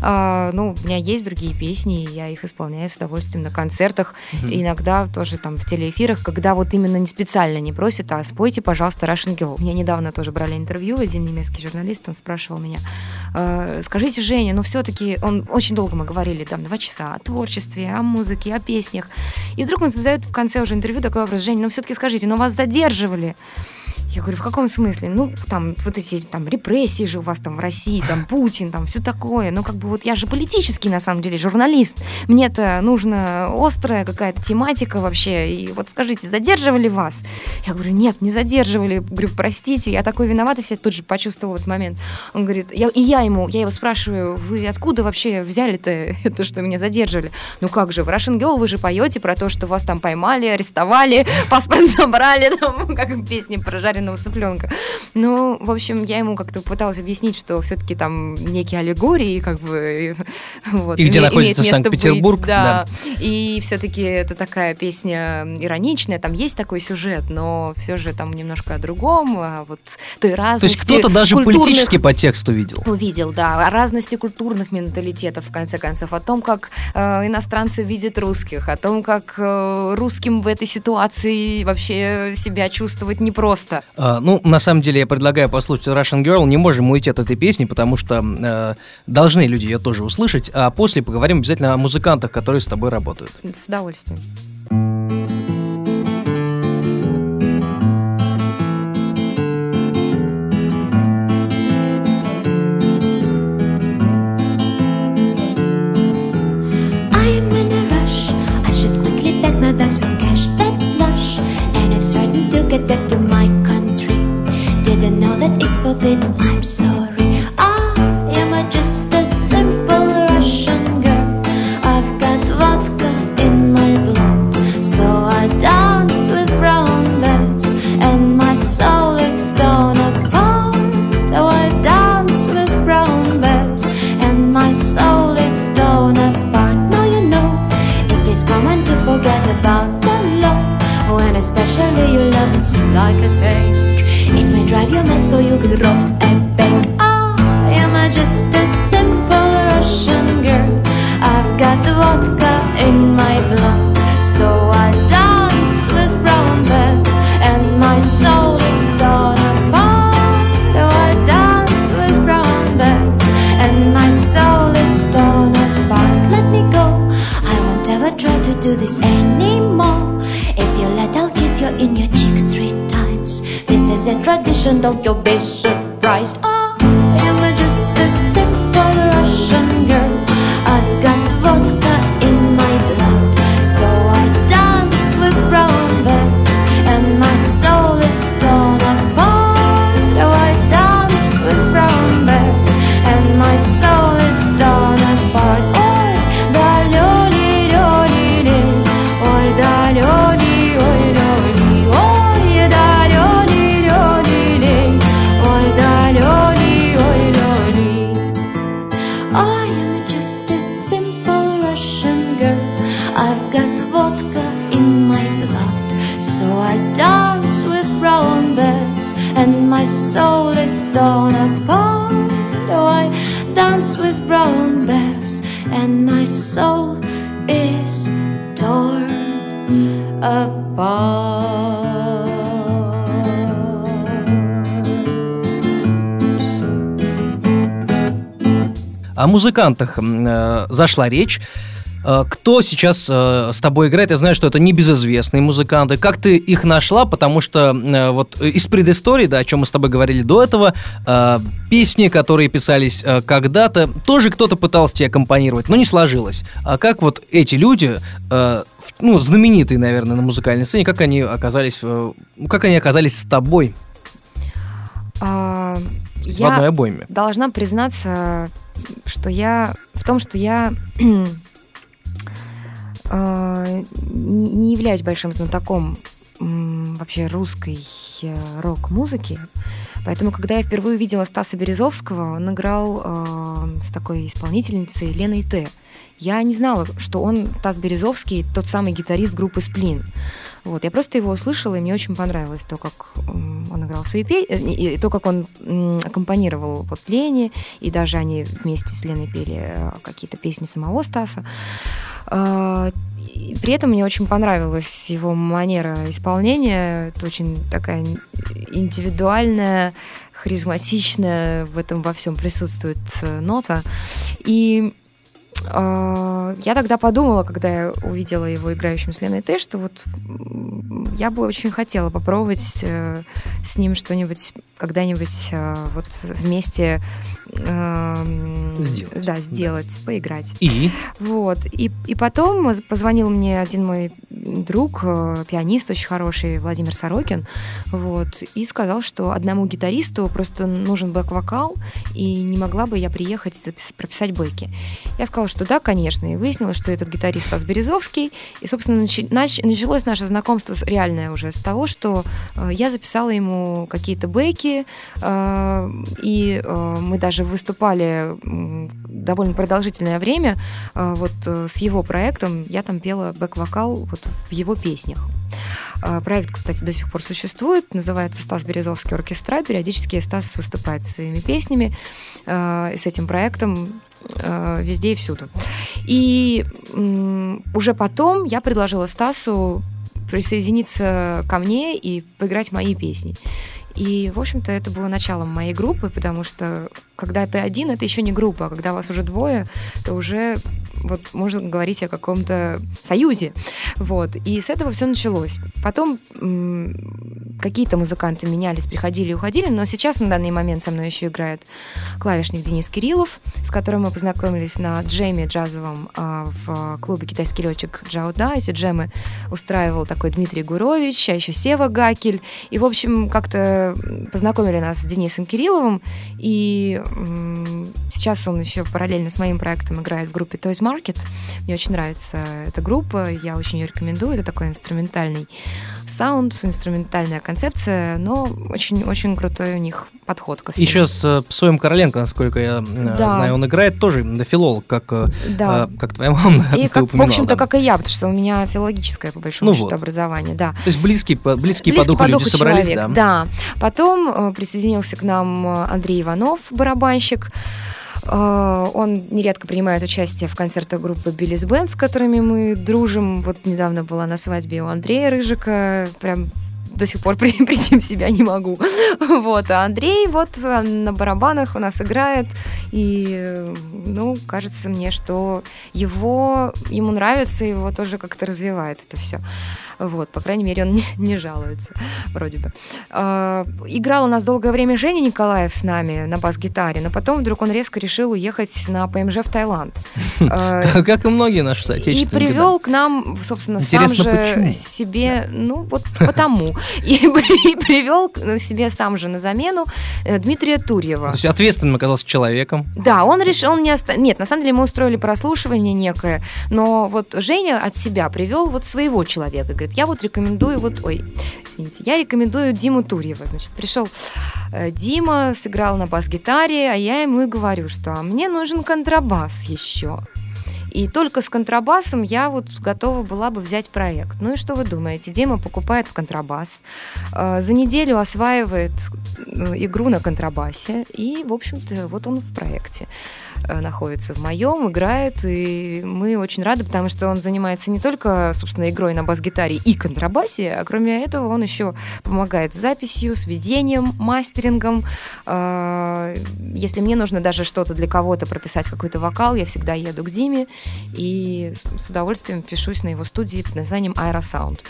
А, ну, у меня есть другие песни, и я их исполняю с удовольствием на концертах, и иногда тоже там в телеэфирах, когда вот именно не специально не просят, а спойте, пожалуйста, Russian Girl. Меня недавно тоже брали интервью, один немецкий журналист, он спрашивал меня, «Э, скажите, Женя, ну все-таки, он очень долго мы говорили, там, два часа о творчестве, о музыке, о песнях, и вдруг он задает в конце уже интервью такой вопрос, Женя, ну все-таки скажите, ну вас задерживали? Я говорю, в каком смысле? Ну, там, вот эти там репрессии же у вас там в России, там Путин, там все такое. Ну, как бы вот я же политический, на самом деле, журналист. Мне-то нужна острая какая-то тематика вообще. И вот скажите, задерживали вас? Я говорю, нет, не задерживали. Говорю, простите, я такой виноватый себя тут же почувствовала в этот момент. Он говорит, я, и я ему, я его спрашиваю, вы откуда вообще взяли-то это, что меня задерживали? Ну как же, в Russian Girl вы же поете про то, что вас там поймали, арестовали, паспорт забрали, там, как в песне про жареного цыпленка. Ну, в общем, я ему как-то пыталась объяснить, что все-таки там некие аллегории, как бы, вот, И где име- находится Санкт-Петербург, быть, да. И все-таки это такая песня ироничная, там есть такой сюжет, но все же там немножко о другом, о вот той То разности. есть кто-то даже культурных- политический подтекст увидел. Увидел, да, о разности культурных менталитетов, в конце концов, о том, как э, иностранцы видят русских, о том, как э, русским в этой ситуации вообще себя чувствовать непросто. А, ну, на самом деле, я предлагаю послушать Russian Girl. Не можем уйти от этой песни, потому что э, должны люди ее тоже услышать. А после поговорим обязательно о музыкантах, которые с тобой работают. С удовольствием. О музыкантах э, зашла речь. Э, Кто сейчас э, с тобой играет? Я знаю, что это небезызвестные музыканты. Как ты их нашла? Потому что э, вот из предыстории, да, о чем мы с тобой говорили до этого, э, песни, которые писались э, когда-то, тоже кто-то пытался тебе аккомпанировать, но не сложилось. А как вот эти люди, э, в- ну, знаменитые, наверное, на музыкальной сцене, как они оказались, как они оказались с тобой А, в я одной обойме? должна признаться, что я в том, что я э, не являюсь большим знатоком м, вообще русской э, рок-музыки. Поэтому, когда я впервые увидела Стаса Березовского, он играл э, с такой исполнительницей Леной Т. Я не знала, что он, Стас Березовский, тот самый гитарист группы «Сплин». Вот, я просто его услышала, и мне очень понравилось то, как он играл свои песни, и то, как он аккомпанировал вот Лене, и даже они вместе с Леной пели э, какие-то песни самого Стаса. А, При этом мне очень понравилась его манера исполнения. Это очень такая индивидуальная, харизматичная, в этом во всем присутствует э, нота. И я тогда подумала, когда я увидела его играющим с Леной Т, что вот я бы очень хотела попробовать э, с ним что-нибудь когда-нибудь э, вот вместе эм, Сделать. Да, сделать, поиграть. И? Вот. И, и потом позвонил мне один мой друг, э, пианист очень хороший, Владимир Сорокин, вот, и сказал, что одному гитаристу просто нужен бэк-вокал, и не могла бы я приехать запис- прописать бэки. Я сказала, что да, конечно, и выяснилось, что этот гитарист Стас Березовский, и, собственно, начи- нач- началось наше знакомство с- реальное уже с того, что э, я записала ему какие-то бэки, э, и э, мы даже выступали довольно продолжительное время э, вот с его проектом. Я там пела бэк-вокал вот в его песнях. Проект, кстати, до сих пор существует, называется «Стас Березовский оркестра». Периодически Стас выступает своими песнями э, с этим проектом везде и всюду. И уже потом я предложила Стасу присоединиться ко мне и поиграть мои песни. И, в общем-то, это было началом моей группы, потому что когда ты один, это еще не группа, а когда вас уже двое, то уже вот можно говорить о каком-то союзе. Вот. И с этого все началось. Потом какие-то музыканты менялись, приходили и уходили, но сейчас на данный момент со мной еще играет клавишник Денис Кириллов, с которым мы познакомились на джеме джазовом а, в клубе «Китайский летчик Джауда». Эти джемы устраивал такой Дмитрий Гурович, а еще Сева Гакель. И, в общем, как-то познакомили нас с Денисом Кирилловым, и сейчас он еще параллельно с моим проектом играет в группе Toys Market. Мне очень нравится эта группа, я очень ее рекомендую. Это такой инструментальный саунд, инструментальная концепция, но очень-очень крутой у них подход ко всему. Еще с э, Псоем Короленко, насколько я э, Да. знаю, он играет тоже да, филолог, как, э, Да. как твоя мама. И как, в общем-то, да. как и я, потому что у меня филологическое, по большому Ну счету, вот. образование, да. То есть близкие, по- близкие, Близкий по духу люди собрались, человек, да? да. Потом присоединился к нам Андрей Иванов, барабанщик. Э, Он нередко принимает участие в концертах группы Биллис Бенд, с которыми мы дружим. Вот недавно была на свадьбе у Андрея Рыжика. Прям до сих пор при- прийти в себя не могу. Вот. А Андрей вот э, на барабанах у нас играет. И, ну, кажется мне, что его, ему нравится, его тоже как-то развивает это все. Вот, по крайней мере, он не, не жалуется, вроде бы. А, играл у нас долгое время Женя Николаев с нами на бас-гитаре, но потом вдруг он резко решил уехать на ПМЖ в Таиланд. А, Как и многие наши и соотечественники. привел к нам, собственно, сам же себе, ну вот потому, и, и привел к себе сам же на замену э, Дмитрия То Турьева. есть ответственным оказался человеком. Да, он решил, он не оста... Нет, на самом деле мы устроили прослушивание некое, но вот Женя от себя привел вот своего человека. Говорит, я вот рекомендую вот, ой, извините, я рекомендую Диму Турьева. Значит, пришел э, Дима, сыграл на бас-гитаре, а я ему и говорю, что «А мне нужен контрабас еще. И только с контрабасом я вот готова была бы взять проект. Ну и что вы думаете? Дима покупает в контрабас, э, за неделю осваивает э, игру на контрабасе, и, в общем-то, вот он в проекте находится в моем, играет, и мы очень рады, потому что он занимается не только, собственно, игрой на бас-гитаре и контрабасе, а кроме этого он еще помогает с записью, с ведением, мастерингом. Э, Если мне нужно даже что-то для кого-то прописать, какой-то вокал, я всегда еду к Диме и с удовольствием пишусь на его студии под названием Aerosound.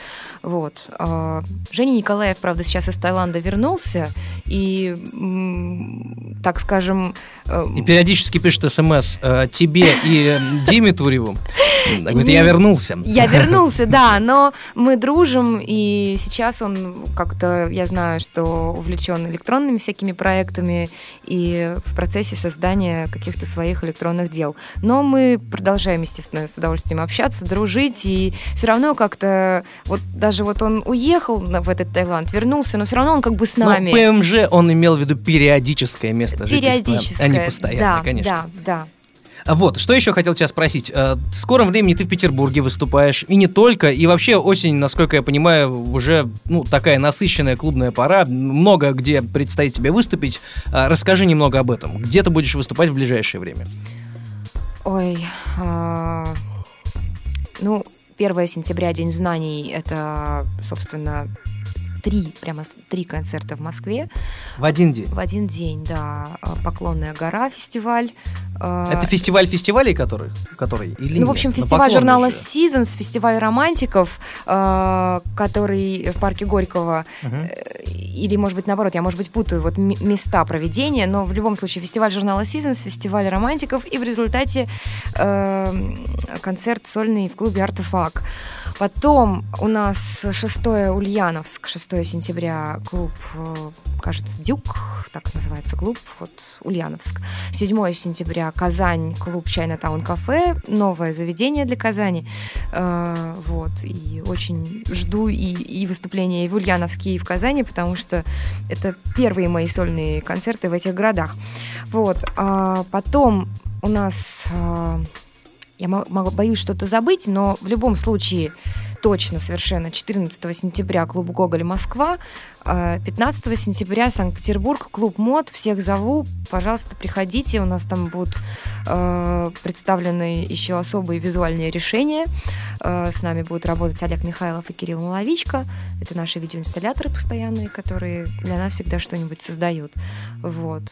Вот. Э, Женя Николаев, правда, сейчас из Таиланда вернулся, и, так скажем, э, И периодически пишет смс э, тебе и Диме Туреву. Говорит, я вернулся. Я вернулся, да, но мы дружим, и сейчас он как-то, я знаю, что увлечен электронными всякими проектами и в процессе создания каких-то своих электронных дел. Но мы продолжаем, естественно, с удовольствием общаться, дружить, и все равно как-то, вот даже вот он уехал в этот Таиланд, вернулся, но все равно он как бы с нами. ПМЖ он имел в виду периодическое место жительства, а не постоянное, да, конечно. Да, да. А Вот, что еще хотел тебя спросить. Э, В скором времени ты в Петербурге выступаешь, и не только, и вообще осень, насколько я понимаю, уже ну, такая насыщенная клубная пора, много где предстоит тебе выступить. А, Расскажи немного об этом. Где ты будешь выступать в ближайшее время? Ой, а, ну, 1 сентября, День знаний, это, собственно, три, прямо три концерта в Москве В один день. в один день, да. А, Поклонная гора, фестиваль. А, Это фестиваль фестивалей, который, который или ну, в нет? общем, На фестиваль журнала еще? Seasons, фестиваль романтиков, а, который в парке Горького. Э, или, может быть, наоборот, я, может быть, путаю вот места проведения, но в любом случае фестиваль журнала Seasons, фестиваль романтиков, и в результате э, концерт сольный в клубе Артефак. Потом у нас 6 Ульяновск, 6 сентября, клуб, э, кажется, Дюк, так называется клуб, вот Ульяновск. 7 сентября Казань, клуб Чайнатаун Кафе, новое заведение для Казани. Э, вот, и очень жду и, и выступления и в Ульяновске, и в Казани, потому что это первые мои сольные концерты в этих городах. Вот, а потом у нас, а, я мо- могу- боюсь что-то забыть, но в любом случае точно совершенно 14 сентября клуб Гоголь Москва, 15 сентября Санкт-Петербург, клуб МОД. Всех зову, пожалуйста, приходите. У нас там будут э, представлены еще особые визуальные решения. Э, с нами будут работать Олег Михайлов и Кирилл Маловичко. Это наши видеоинсталляторы постоянные, которые для нас всегда что-нибудь создают. Вот.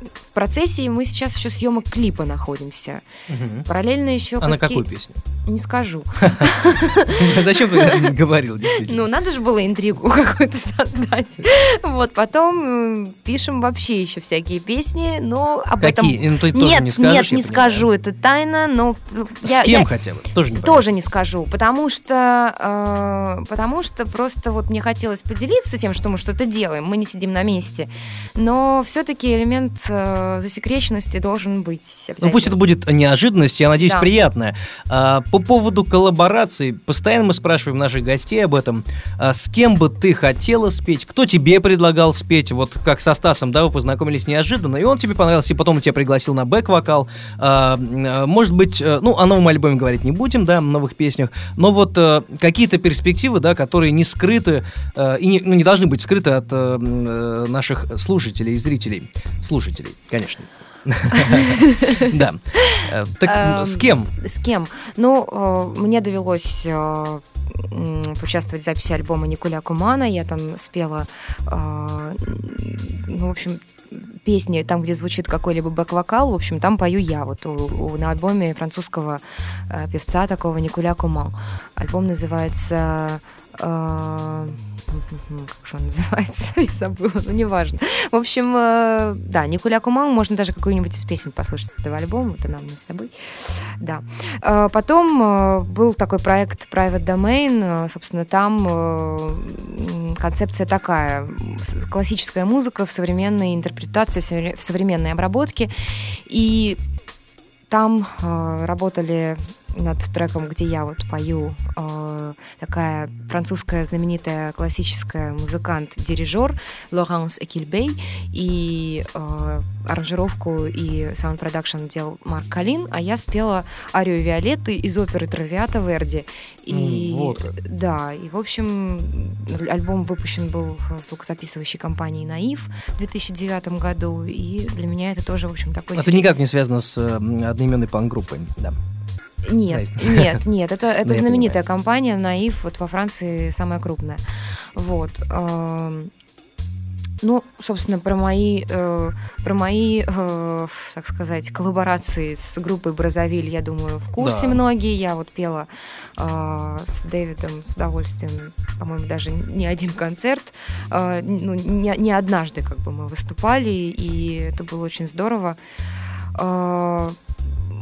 В процессе мы сейчас еще съемок клипа находимся. Мгм. Параллельно еще А на какие- какую песню? Не скажу. Зачем ты говорил, действительно? Ну, надо же было интригу какую-то создать. Спать. Вот, потом м, пишем вообще еще всякие песни, но об Какие? этом... Ну, ты тоже Нет, не скажешь, нет, не скажу, это тайна, но С я, кем я хотя бы? Тоже не тоже не скажу, потому что, э, потому что просто вот мне хотелось поделиться тем, что мы что-то делаем, мы не сидим на месте, но все-таки элемент э, засекреченности должен быть Ну пусть это будет неожиданность, я надеюсь, Да. приятная. А, по поводу коллабораций, постоянно мы спрашиваем наших гостей об этом. А, с кем бы ты хотела спеть? Кто тебе предлагал спеть? Вот как со Стасом, да, вы познакомились неожиданно, и он тебе понравился, и потом он тебя пригласил на бэк-вокал. А, может быть, э, ну, о новом альбоме говорить не будем, да, о новых песнях, но вот э, какие-то перспективы, да, которые не скрыты, э, и не, ну, не должны быть скрыты от наших слушателей и зрителей. Слушателей, конечно. Да. Так Эм, с кем? С кем? Ну, мне довелось поучаствовать в записи альбома Николя Кумана. Я там спела, э, ну, в общем, песни, там, где звучит какой-либо бэк-вокал, в общем, там пою я, вот у- у- на альбоме французского э, певца такого Николя Куман. Альбом называется... э, как же он называется? Я забыла, ну неважно. В общем, э, да, Николя Куман, можно даже какую-нибудь из песен послушать с этого альбома, это нам с собой. Да. Э, Потом э, был такой проект Private Domain, собственно, там концепция такая, классическая музыка в современной интерпретации, в совре- в современной обработке, и там работали над треком, где я вот пою, э, такая французская знаменитая классическая музыкант-дирижер Лоранс Экильбей, и э, аранжировку и sound production делал Марк Калин, а я спела арию Виолетты из оперы Травиата Верди. И, вот. Да, и, в общем, альбом выпущен был звукозаписывающей компанией «Наив» в 2009 году, и для меня это тоже, в общем, такой... Это никак не связано с э, одноименной пан-группой. Да. Нет, нет, нет, это, это Ну, знаменитая компания, Наив, вот во Франции самая крупная. Вот. эм, Ну, собственно, про мои, э, про мои, э, так сказать, коллаборации с группой Бразовиль, я думаю, в курсе Да. многие. Я вот пела э, с Дэвидом с удовольствием, по-моему, даже не один концерт. Э, ну, не, не однажды как бы мы выступали, и это было очень здорово. Э,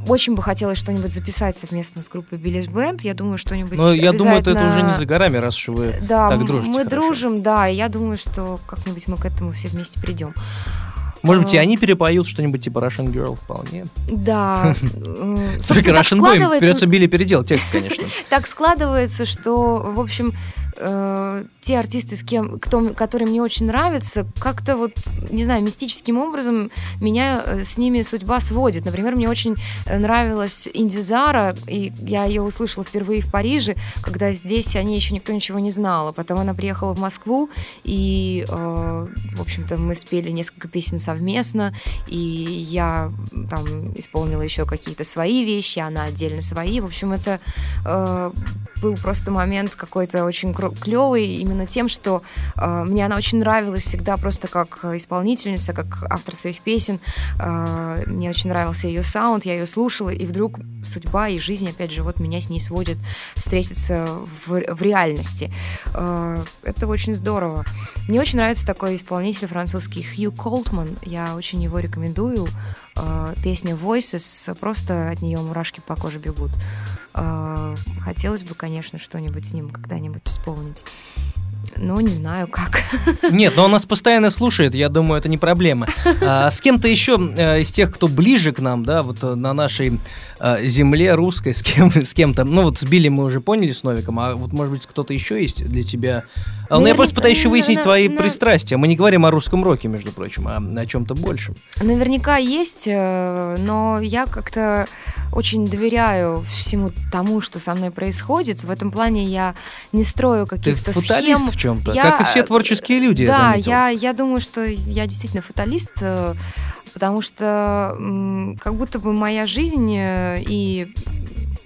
очень бы хотелось что-нибудь записать совместно с группой Билли Бенд. Я думаю, что-нибудь Но я думаю, это, это уже не за горами, раз уж вы Да, так дружите мы хорошо. дружим, да, и я думаю, что как-нибудь мы к этому все вместе придем. Может быть, и А. они перепоют что-нибудь типа Russian Girl вполне. Да. Только Russian Boy придется Билли переделать текст, конечно. так складывается, что, в общем, э, те артисты, с кем, кто, которые мне очень нравятся, как-то вот, не знаю, мистическим образом меня э, с ними судьба сводит. Например, мне очень нравилась Инди Зара, и я ее услышала впервые в Париже, когда здесь о ней еще никто ничего не знал. А Потом она приехала в Москву, и, э, в общем-то, мы спели несколько песен совместно, и я там исполнила еще какие-то свои вещи, она отдельно свои. В общем, это э, был просто момент какой-то очень клевый именно тем, что э, мне она очень нравилась всегда просто как исполнительница, как автор своих песен. Э, мне очень нравился ее саунд, я ее слушала, и вдруг судьба и жизнь, опять же, вот меня с ней сводит встретиться в, в реальности. Э, это очень здорово. Мне очень нравится такой исполнитель французский Хью Колтман. Я очень его рекомендую. Э, песня Voices, просто от нее мурашки по коже бегут. Э, Хотелось бы, конечно, что-нибудь с ним когда-нибудь исполнить. Но не знаю как. Нет, но он нас постоянно слушает, я думаю, это не проблема. А, с кем-то еще э, из тех, кто ближе к нам, да, вот э, на нашей э, земле русской, с кем с кем-то, ну вот с Билли мы уже поняли, с Новиком, а вот может быть кто-то еще есть для тебя? А, ну я просто пытаюсь еще выяснить твои пристрастия. Мы не говорим о русском роке, между прочим, а о чем-то большем. Наверняка есть, э, но я как-то очень доверяю всему тому, что со мной происходит. В этом плане я не строю Ты каких-то фаталист схем. в чем-то, Я- как и все творческие люди, я Да, заметил. я, я думаю, что я действительно фаталист, э, потому что как будто бы моя жизнь э, и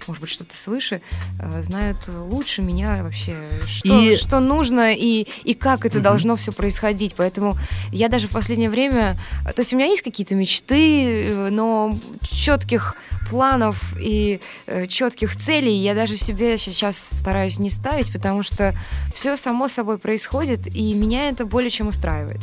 может быть, что-то свыше, э, знают лучше меня вообще, что, И- что нужно и, и как это Мгм. должно все происходить. Поэтому я даже в последнее время... То есть у меня есть какие-то мечты, э, но четких планов и четких целей я даже себе сейчас стараюсь не ставить, потому что все само собой происходит, и меня это более чем устраивает.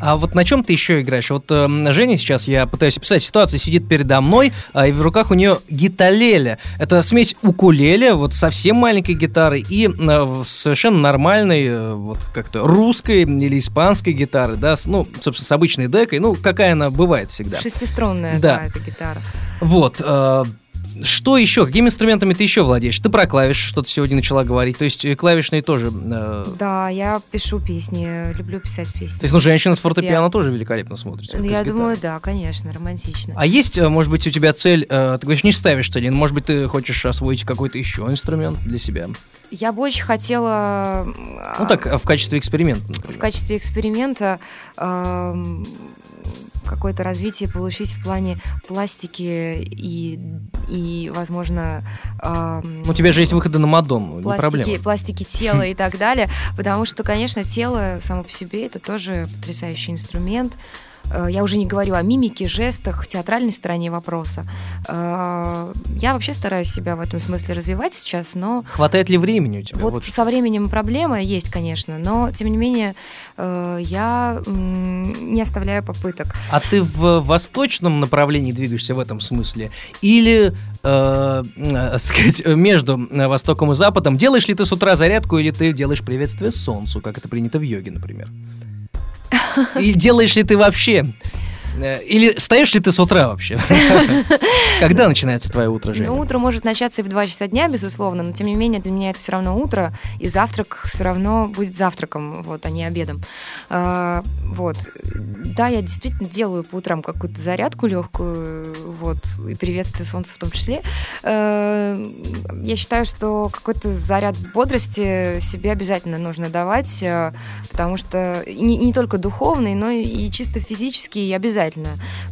А вот на чем ты еще играешь? Вот э, Женя сейчас, я пытаюсь описать ситуацию, сидит передо мной, а, и в руках у нее гиталеле. Это смесь укулеле, вот совсем маленькой гитары, и э, совершенно нормальной, э, вот как-то русской или испанской гитары, да, с, ну, собственно, с обычной декой, ну, какая она бывает всегда. Шестиструнная, Да. да, эта гитара. Вот. э, что еще? Какими инструментами ты еще владеешь? Ты про клавиши что-то сегодня начала говорить. То есть э, клавишные тоже. э, Да, я пишу песни, люблю писать песни. то есть, ну, женщина с фортепиано Фортепиано. тоже великолепно смотрится. и Я думаю, гитарой. да, конечно, романтично. А есть, э, может быть, у тебя цель, э, ты говоришь, не ставишь цели, но, может быть, ты хочешь освоить какой-то еще инструмент для себя? Я бы очень хотела... Ну, а, так, э, в качестве эксперимента, В например. качестве эксперимента ам, какое-то развитие получить в плане пластики и, и возможно... Ну, у тебя же есть выходы на не пластики, проблема. пластики тела и так далее, потому что, конечно, тело само по себе это тоже потрясающий инструмент. Э, Я уже не говорю о мимике, жестах, театральной стороне вопроса. Э, Я вообще стараюсь себя в этом смысле развивать сейчас, но Хватает ли времени у тебя? вот Вот со временем проблема есть, конечно, но тем не менее э, я не оставляю попыток. А ты в восточном направлении двигаешься в этом смысле? Или, э, сказать, между Востоком и Западом? Делаешь ли ты с утра зарядку, или ты делаешь приветствие солнцу, как это принято в йоге, например? И делаешь ли ты вообще? Э, Или встаешь ли ты с утра вообще? Когда начинается твое утро, Женя? Ну, утро может начаться и в 2 часа дня, безусловно, но тем не менее для меня это все равно утро, и завтрак все равно будет завтраком, вот, а не обедом. А, вот. Да, я действительно делаю по утрам какую-то зарядку легкую, вот, и приветствие солнца в том числе. Э, Я считаю, что какой-то заряд бодрости себе обязательно нужно давать, э, потому что и не, не только духовный, но и чисто физический обязательно,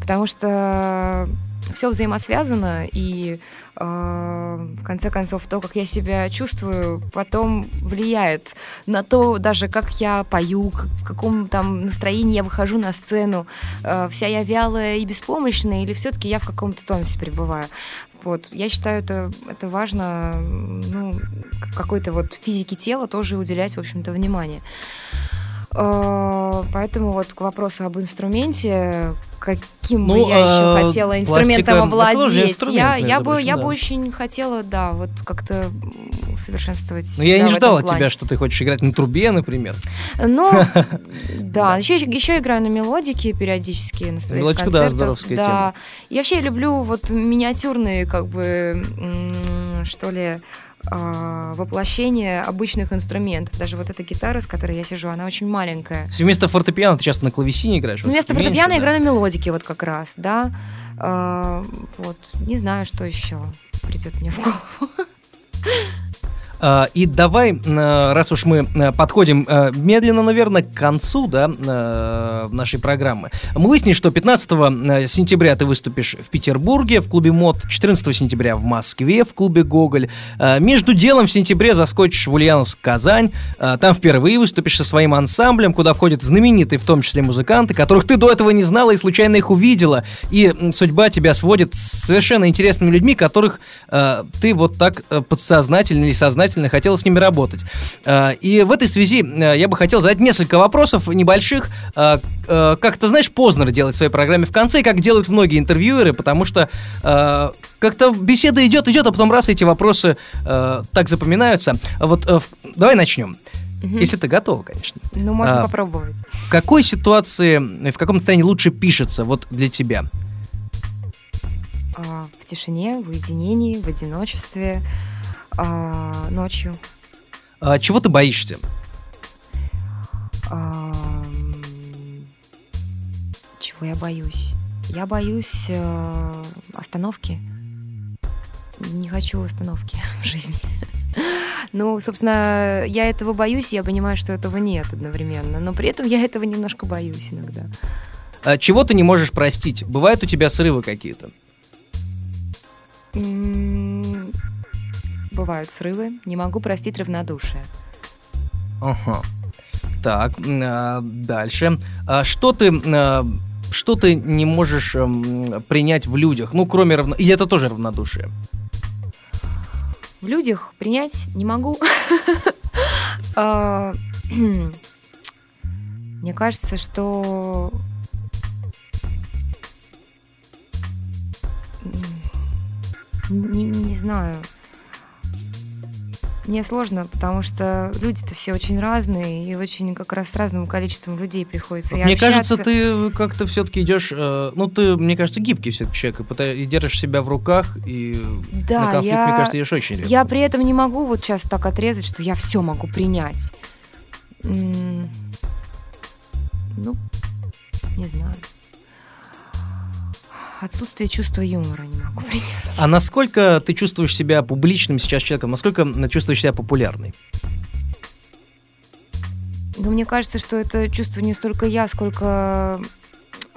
потому что все взаимосвязано, и э, в конце концов то, как я себя чувствую, потом влияет на то, даже как я пою, в каком там настроении я выхожу на сцену, Э, вся я вялая и беспомощная, или все-таки я в каком-то тонусе пребываю. Вот, я считаю, это, это важно, ну, какой-то вот физике тела тоже уделять, в общем-то, внимание. Э, Поэтому вот к вопросу об инструменте, каким бы Ну, я еще э, хотела инструментом овладеть, инструмент, я, я бы, я да. бы очень хотела, да, вот как-то совершенствовать. Ну, я себя не в ждал этом от плане. тебя, что ты хочешь играть на трубе, например. Ну, да, еще, еще играю на мелодике периодически на своих Мелодичка, да, концертах. здоровская да. тема. И вообще я люблю вот миниатюрные, как бы, что ли, а, воплощение обычных инструментов. Даже вот эта гитара, с которой я сижу, она очень маленькая. Вместо фортепиано ты часто на клавесине играешь? Ну, вместо вот меньше, фортепиано да? играю на мелодике вот как раз, да. А, вот, не знаю, что еще придет мне в голову. А, И давай, э, раз уж мы э, подходим э, медленно, наверное, к концу да, нашей программы, мы выяснили, что 15 э, сентября ты выступишь в Петербурге в клубе МОД, 14 сентября в Москве в клубе Гоголь. Между делом в сентябре заскочишь в Ульяновск, Казань. Там впервые выступишь со своим ансамблем, куда входят знаменитые, в том числе музыканты, которых ты до этого не знала и случайно их увидела. И судьба тебя сводит с совершенно интересными людьми, которых ты вот так подсознательно или сознательно хотела с ними работать. Э, и в этой связи э, я бы хотел задать несколько вопросов небольших. Э, как ты знаешь, Познер делает в своей программе в конце, как делают многие интервьюеры, потому что как-то беседа идет, идет, а потом раз эти вопросы так запоминаются. Вот давай начнем. Если ты готова, конечно. Ну, можно А, попробовать. В какой ситуации, в каком состоянии лучше пишется вот для тебя? А, в тишине, в уединении, в одиночестве, а, ночью. А, чего ты боишься? Ам, Чего я боюсь? Я боюсь э, остановки. Не хочу остановки в жизни. Ну, собственно, я этого боюсь, я понимаю, что этого нет одновременно. Но при этом я этого немножко боюсь иногда. А, чего ты не можешь простить? Бывают у тебя срывы какие-то? Бывают срывы, не могу простить равнодушие. Ага. Так, а, дальше. А что ты... а, что ты не можешь эм, принять в людях? Ну, кроме равно... И это тоже равнодушие. В людях принять не могу. А, Мне кажется, что не, не знаю. Мне сложно, потому что люди-то все очень разные, и очень как раз с разным количеством людей приходится Мне кажется, общаться. ты как-то все-таки идешь... э, ну, ты, мне кажется, гибкий все-таки человек, и, пыта- и держишь себя в руках, и Да, на конфликт, я- мне кажется, идешь очень редко. Я при этом не могу вот сейчас так отрезать, что я все могу принять. М, Ну, не знаю. Отсутствие чувства юмора не могу принять. А насколько ты чувствуешь себя публичным сейчас человеком? Насколько чувствуешь себя популярной? Но мне кажется, что это чувство не столько я, сколько,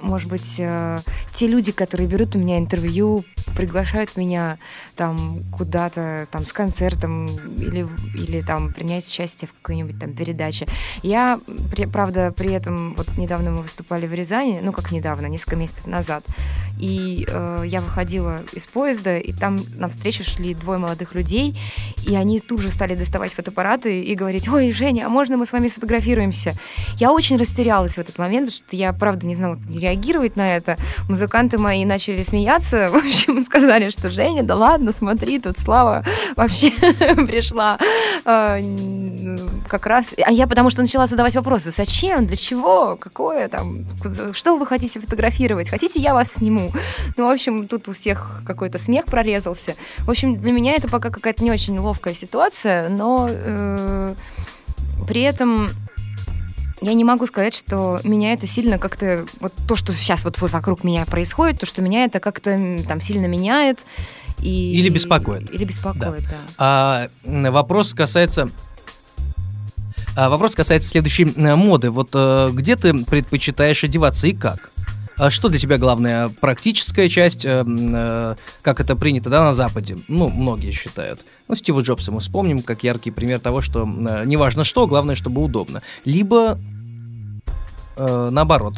может быть, э, те люди, которые берут у меня интервью, приглашают меня там куда-то там с концертом или, или там принять участие в какой-нибудь там передаче. Я, при- правда, при этом вот недавно мы выступали в Рязани, ну как недавно, несколько месяцев назад, и э, я выходила из поезда, и там навстречу шли двое молодых людей, и они тут же стали доставать фотоаппараты и говорить, ой, Женя, а можно мы с вами сфотографируемся? Я очень растерялась в этот момент, потому что я, правда, не знала, как реагировать на это. Музыканты мои начали смеяться, в общем, сказали, что Женя, да ладно, смотри, тут Слава вообще пришла э, как раз... А я потому что начала задавать вопросы, зачем, для чего, какое там, что вы хотите фотографировать, хотите, я вас сниму? Ну, в общем, тут у всех какой-то смех прорезался. В общем, для меня это пока какая-то не очень ловкая ситуация, но э, при этом я не могу сказать, что меня это сильно как-то... Вот то, что сейчас вот вокруг меня происходит, то, что меня это как-то там сильно меняет. И, Или беспокоит. Или беспокоит, да. А, м, вопрос касается... а, вопрос касается следующей моды. Вот э, где ты предпочитаешь одеваться и как? А что для тебя главная практическая часть, э, э, как это принято да, на Западе? Ну, многие считают. Ну, Стива Джобса мы вспомним как яркий пример того, что неважно что, главное, чтобы удобно. Либо э, наоборот.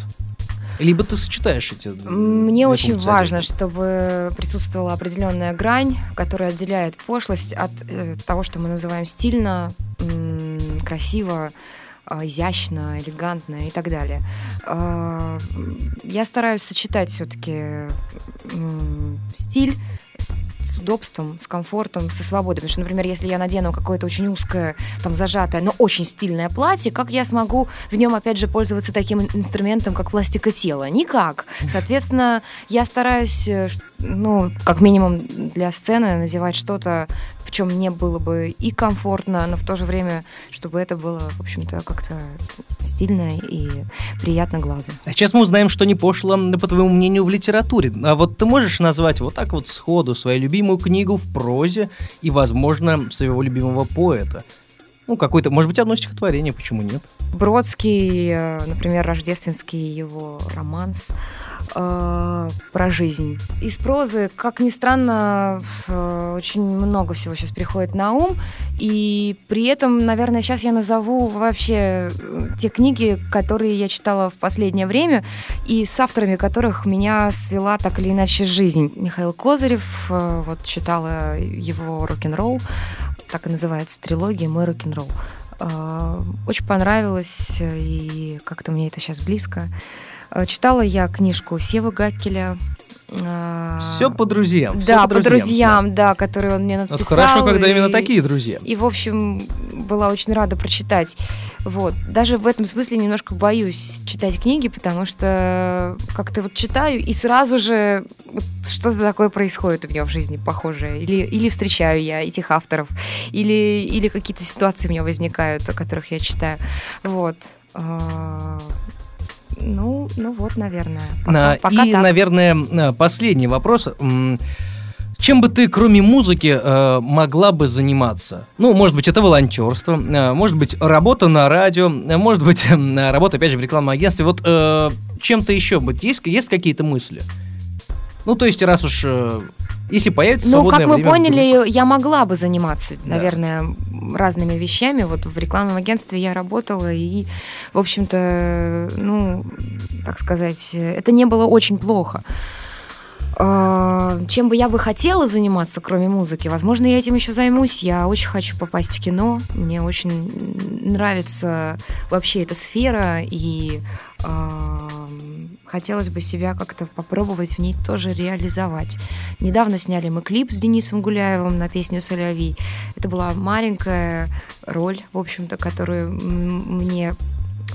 Либо ты сочетаешь эти Мне очень функции важно, чтобы присутствовала определенная грань, которая отделяет пошлость от э, того, что мы называем стильно, м, красиво, э, изящно, элегантно и так далее. Э, Я стараюсь сочетать все-таки стиль с- удобством, с комфортом, со свободой. Потому что, например, если я надену какое-то очень узкое, там, зажатое, но очень стильное платье, как я смогу в нем, опять же, пользоваться таким ин- инструментом, как пластика тела? Никак. Соответственно, я стараюсь, э, ну, как минимум для сцены надевать что-то, в чем мне было бы и комфортно, но в то же время, чтобы это было, в общем-то, как-то стильно и приятно глазу. А сейчас мы узнаем, что не пошло, по твоему мнению, в литературе. А вот ты можешь назвать вот так вот сходу свою любимую книгу в прозе и, возможно, своего любимого поэта? Ну, какой-то, может быть, одно стихотворение, почему нет? Бродский, э, например, рождественский его романс э, про жизнь. Из прозы, как ни странно, э, очень много всего сейчас приходит на ум. И при этом, наверное, сейчас я назову вообще э, те книги, которые я читала в последнее время, и с авторами которых меня свела так или иначе жизнь. Михаил Козырев, вот читала его рок-н-ролл, так и называется трилогия «Мой рок-н-ролл». Очень понравилось, и как-то мне это сейчас близко. Э, Читала я книжку Севы Гаккеля. э, Все по друзьям. Да, по друзьям, да, которые он мне да. написал. Вот хорошо, когда и- именно такие друзья. и, в общем, была очень рада прочитать. Вот. Даже в этом смысле немножко боюсь читать книги, потому что как-то вот читаю, и сразу же что-то такое происходит у меня в жизни похожее. Или, или встречаю я этих авторов, или, или какие-то ситуации у меня возникают, о которых я читаю. Вот. Ну, ну вот, наверное. Пока, А, пока и, так. наверное, а, последний вопрос. Чем бы ты, кроме музыки, э, могла бы заниматься? Ну, может быть, это волонтерство, э, может быть, работа на радио, э, может быть, работа, опять же, в рекламном агентстве. Вот э, чем-то еще быть есть, есть какие-то мысли? Ну, то есть, раз уж... Если появится Ну, как вы время... поняли, я могла бы заниматься, Да. наверное, разными вещами. Вот в рекламном агентстве я работала, и, в общем-то, ну, так сказать, это не было очень плохо. А, Чем бы я бы хотела заниматься, кроме музыки? Возможно, я этим еще займусь. Я очень хочу попасть в кино. Мне очень нравится вообще эта сфера, и хотелось бы себя как-то попробовать в ней тоже реализовать. Недавно сняли мы клип с Денисом Гуляевым на песню «Соловей». Это была маленькая роль, в общем-то, которую мне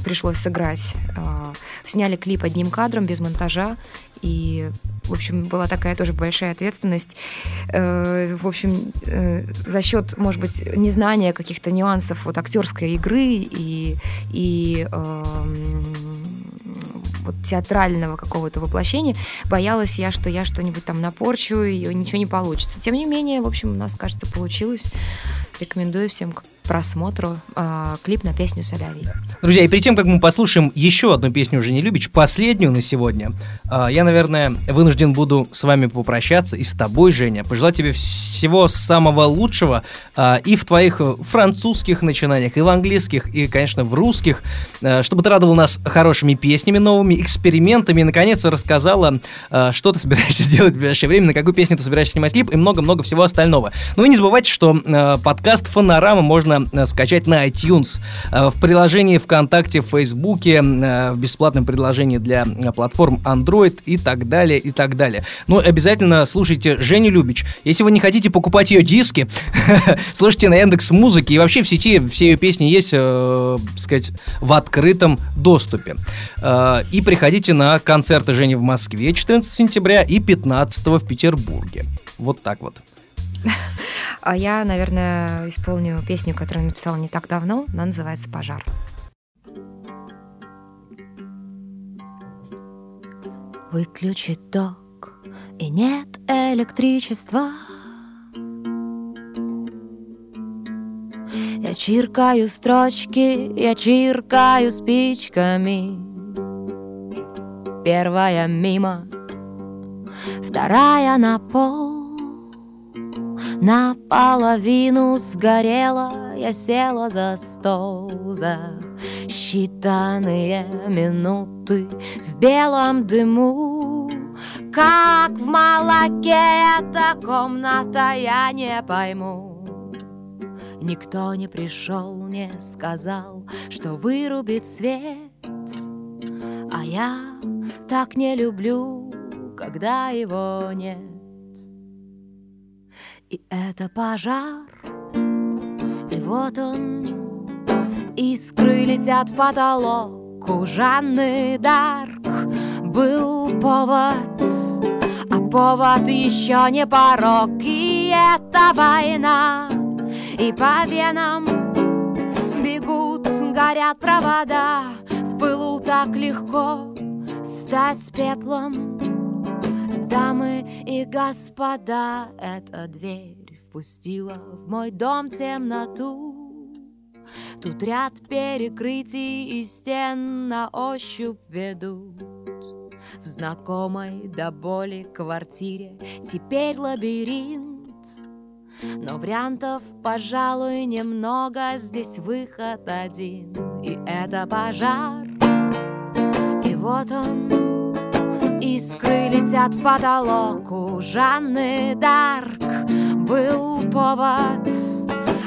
пришлось сыграть. А, Сняли клип одним кадром, без монтажа, и, в общем, была такая тоже большая ответственность. Э, В общем, э, за счет, может быть, незнания каких-то нюансов вот актерской игры и, и вот театрального какого-то воплощения, боялась я, что я что-нибудь там напорчу, и ничего не получится. Тем не менее, в общем, у нас, кажется, получилось. Рекомендую всем просмотру э, клип на песню «Соловей». Друзья, и перед тем, как мы послушаем еще одну песню Жени Любич, последнюю на сегодня, а, я, наверное, вынужден буду с вами попрощаться и с тобой, Женя, пожелать тебе всего самого лучшего а, и в твоих э, французских начинаниях, и в английских, и, конечно, в русских, а, чтобы ты радовал нас хорошими песнями новыми, экспериментами, и, наконец, рассказала, а, что ты собираешься сделать в ближайшее время, на какую песню ты собираешься снимать клип и много-много всего остального. Ну и не забывайте, что а, подкаст «Фонорама» можно а, скачать на iTunes, а, в приложении ВКонтакте, в Фейсбуке, а, в бесплатном приложении для платформ Android и так далее, и так далее. Ну, обязательно слушайте Женю Любич. Если вы не хотите покупать ее диски, слушайте на Яндекс Музыке. И вообще в сети все ее песни есть, э, сказать, в открытом доступе. Э, и приходите на концерты Жени в Москве 14 сентября и 15 в Петербурге. Вот так вот. А я, наверное, исполню песню, которую написала не так давно. Она называется «Пожар». Выключи ток, и нет электричества. Я чиркаю строчки, я чиркаю спичками. Первая мимо, вторая на пол. Наполовину сгорела, я села за стол за считанные минуты в белом дыму. Как в молоке эта комната, я не пойму. Никто не пришел, не сказал, что вырубит свет. А я так не люблю, когда его нет. И это пожар, и вот он, искры летят в потолок. У Жанны Дарк был повод, а повод еще не порог. И это война, и по венам бегут, горят провода. В пылу так легко стать пеплом. Дамы и господа, эта дверь впустила в мой дом темноту. Тут ряд перекрытий и стен на ощупь ведут. В знакомой до боли квартире теперь лабиринт. Но вариантов, пожалуй, немного, здесь выход один И это пожар, и вот он Искры летят в потолок у Жанны Дарк Был повод,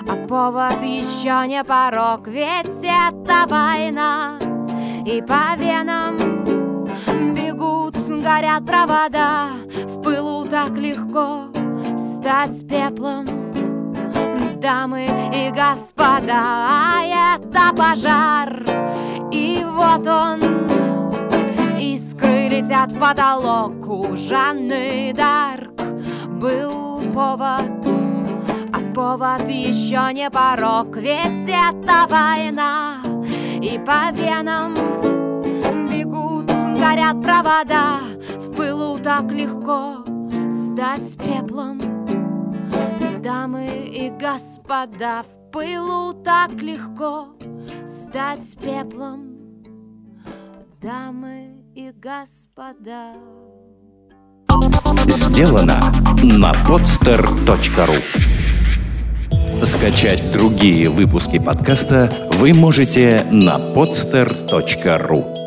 а повод еще не порог. Ведь это война, и по венам бегут, горят провода. В пылу так легко стать пеплом Дамы и господа, а это пожар И вот он, Искры летят в потолок. У Жанны Дарк Был повод, а повод еще не порог. Ведь это война, и по венам бегут, горят провода. В пылу так легко стать пеплом. Дамы и господа, в пылу так легко стать пеплом. Дамы и господа. сделано на podster.ru Скачать другие выпуски подкаста вы можете на podster.ru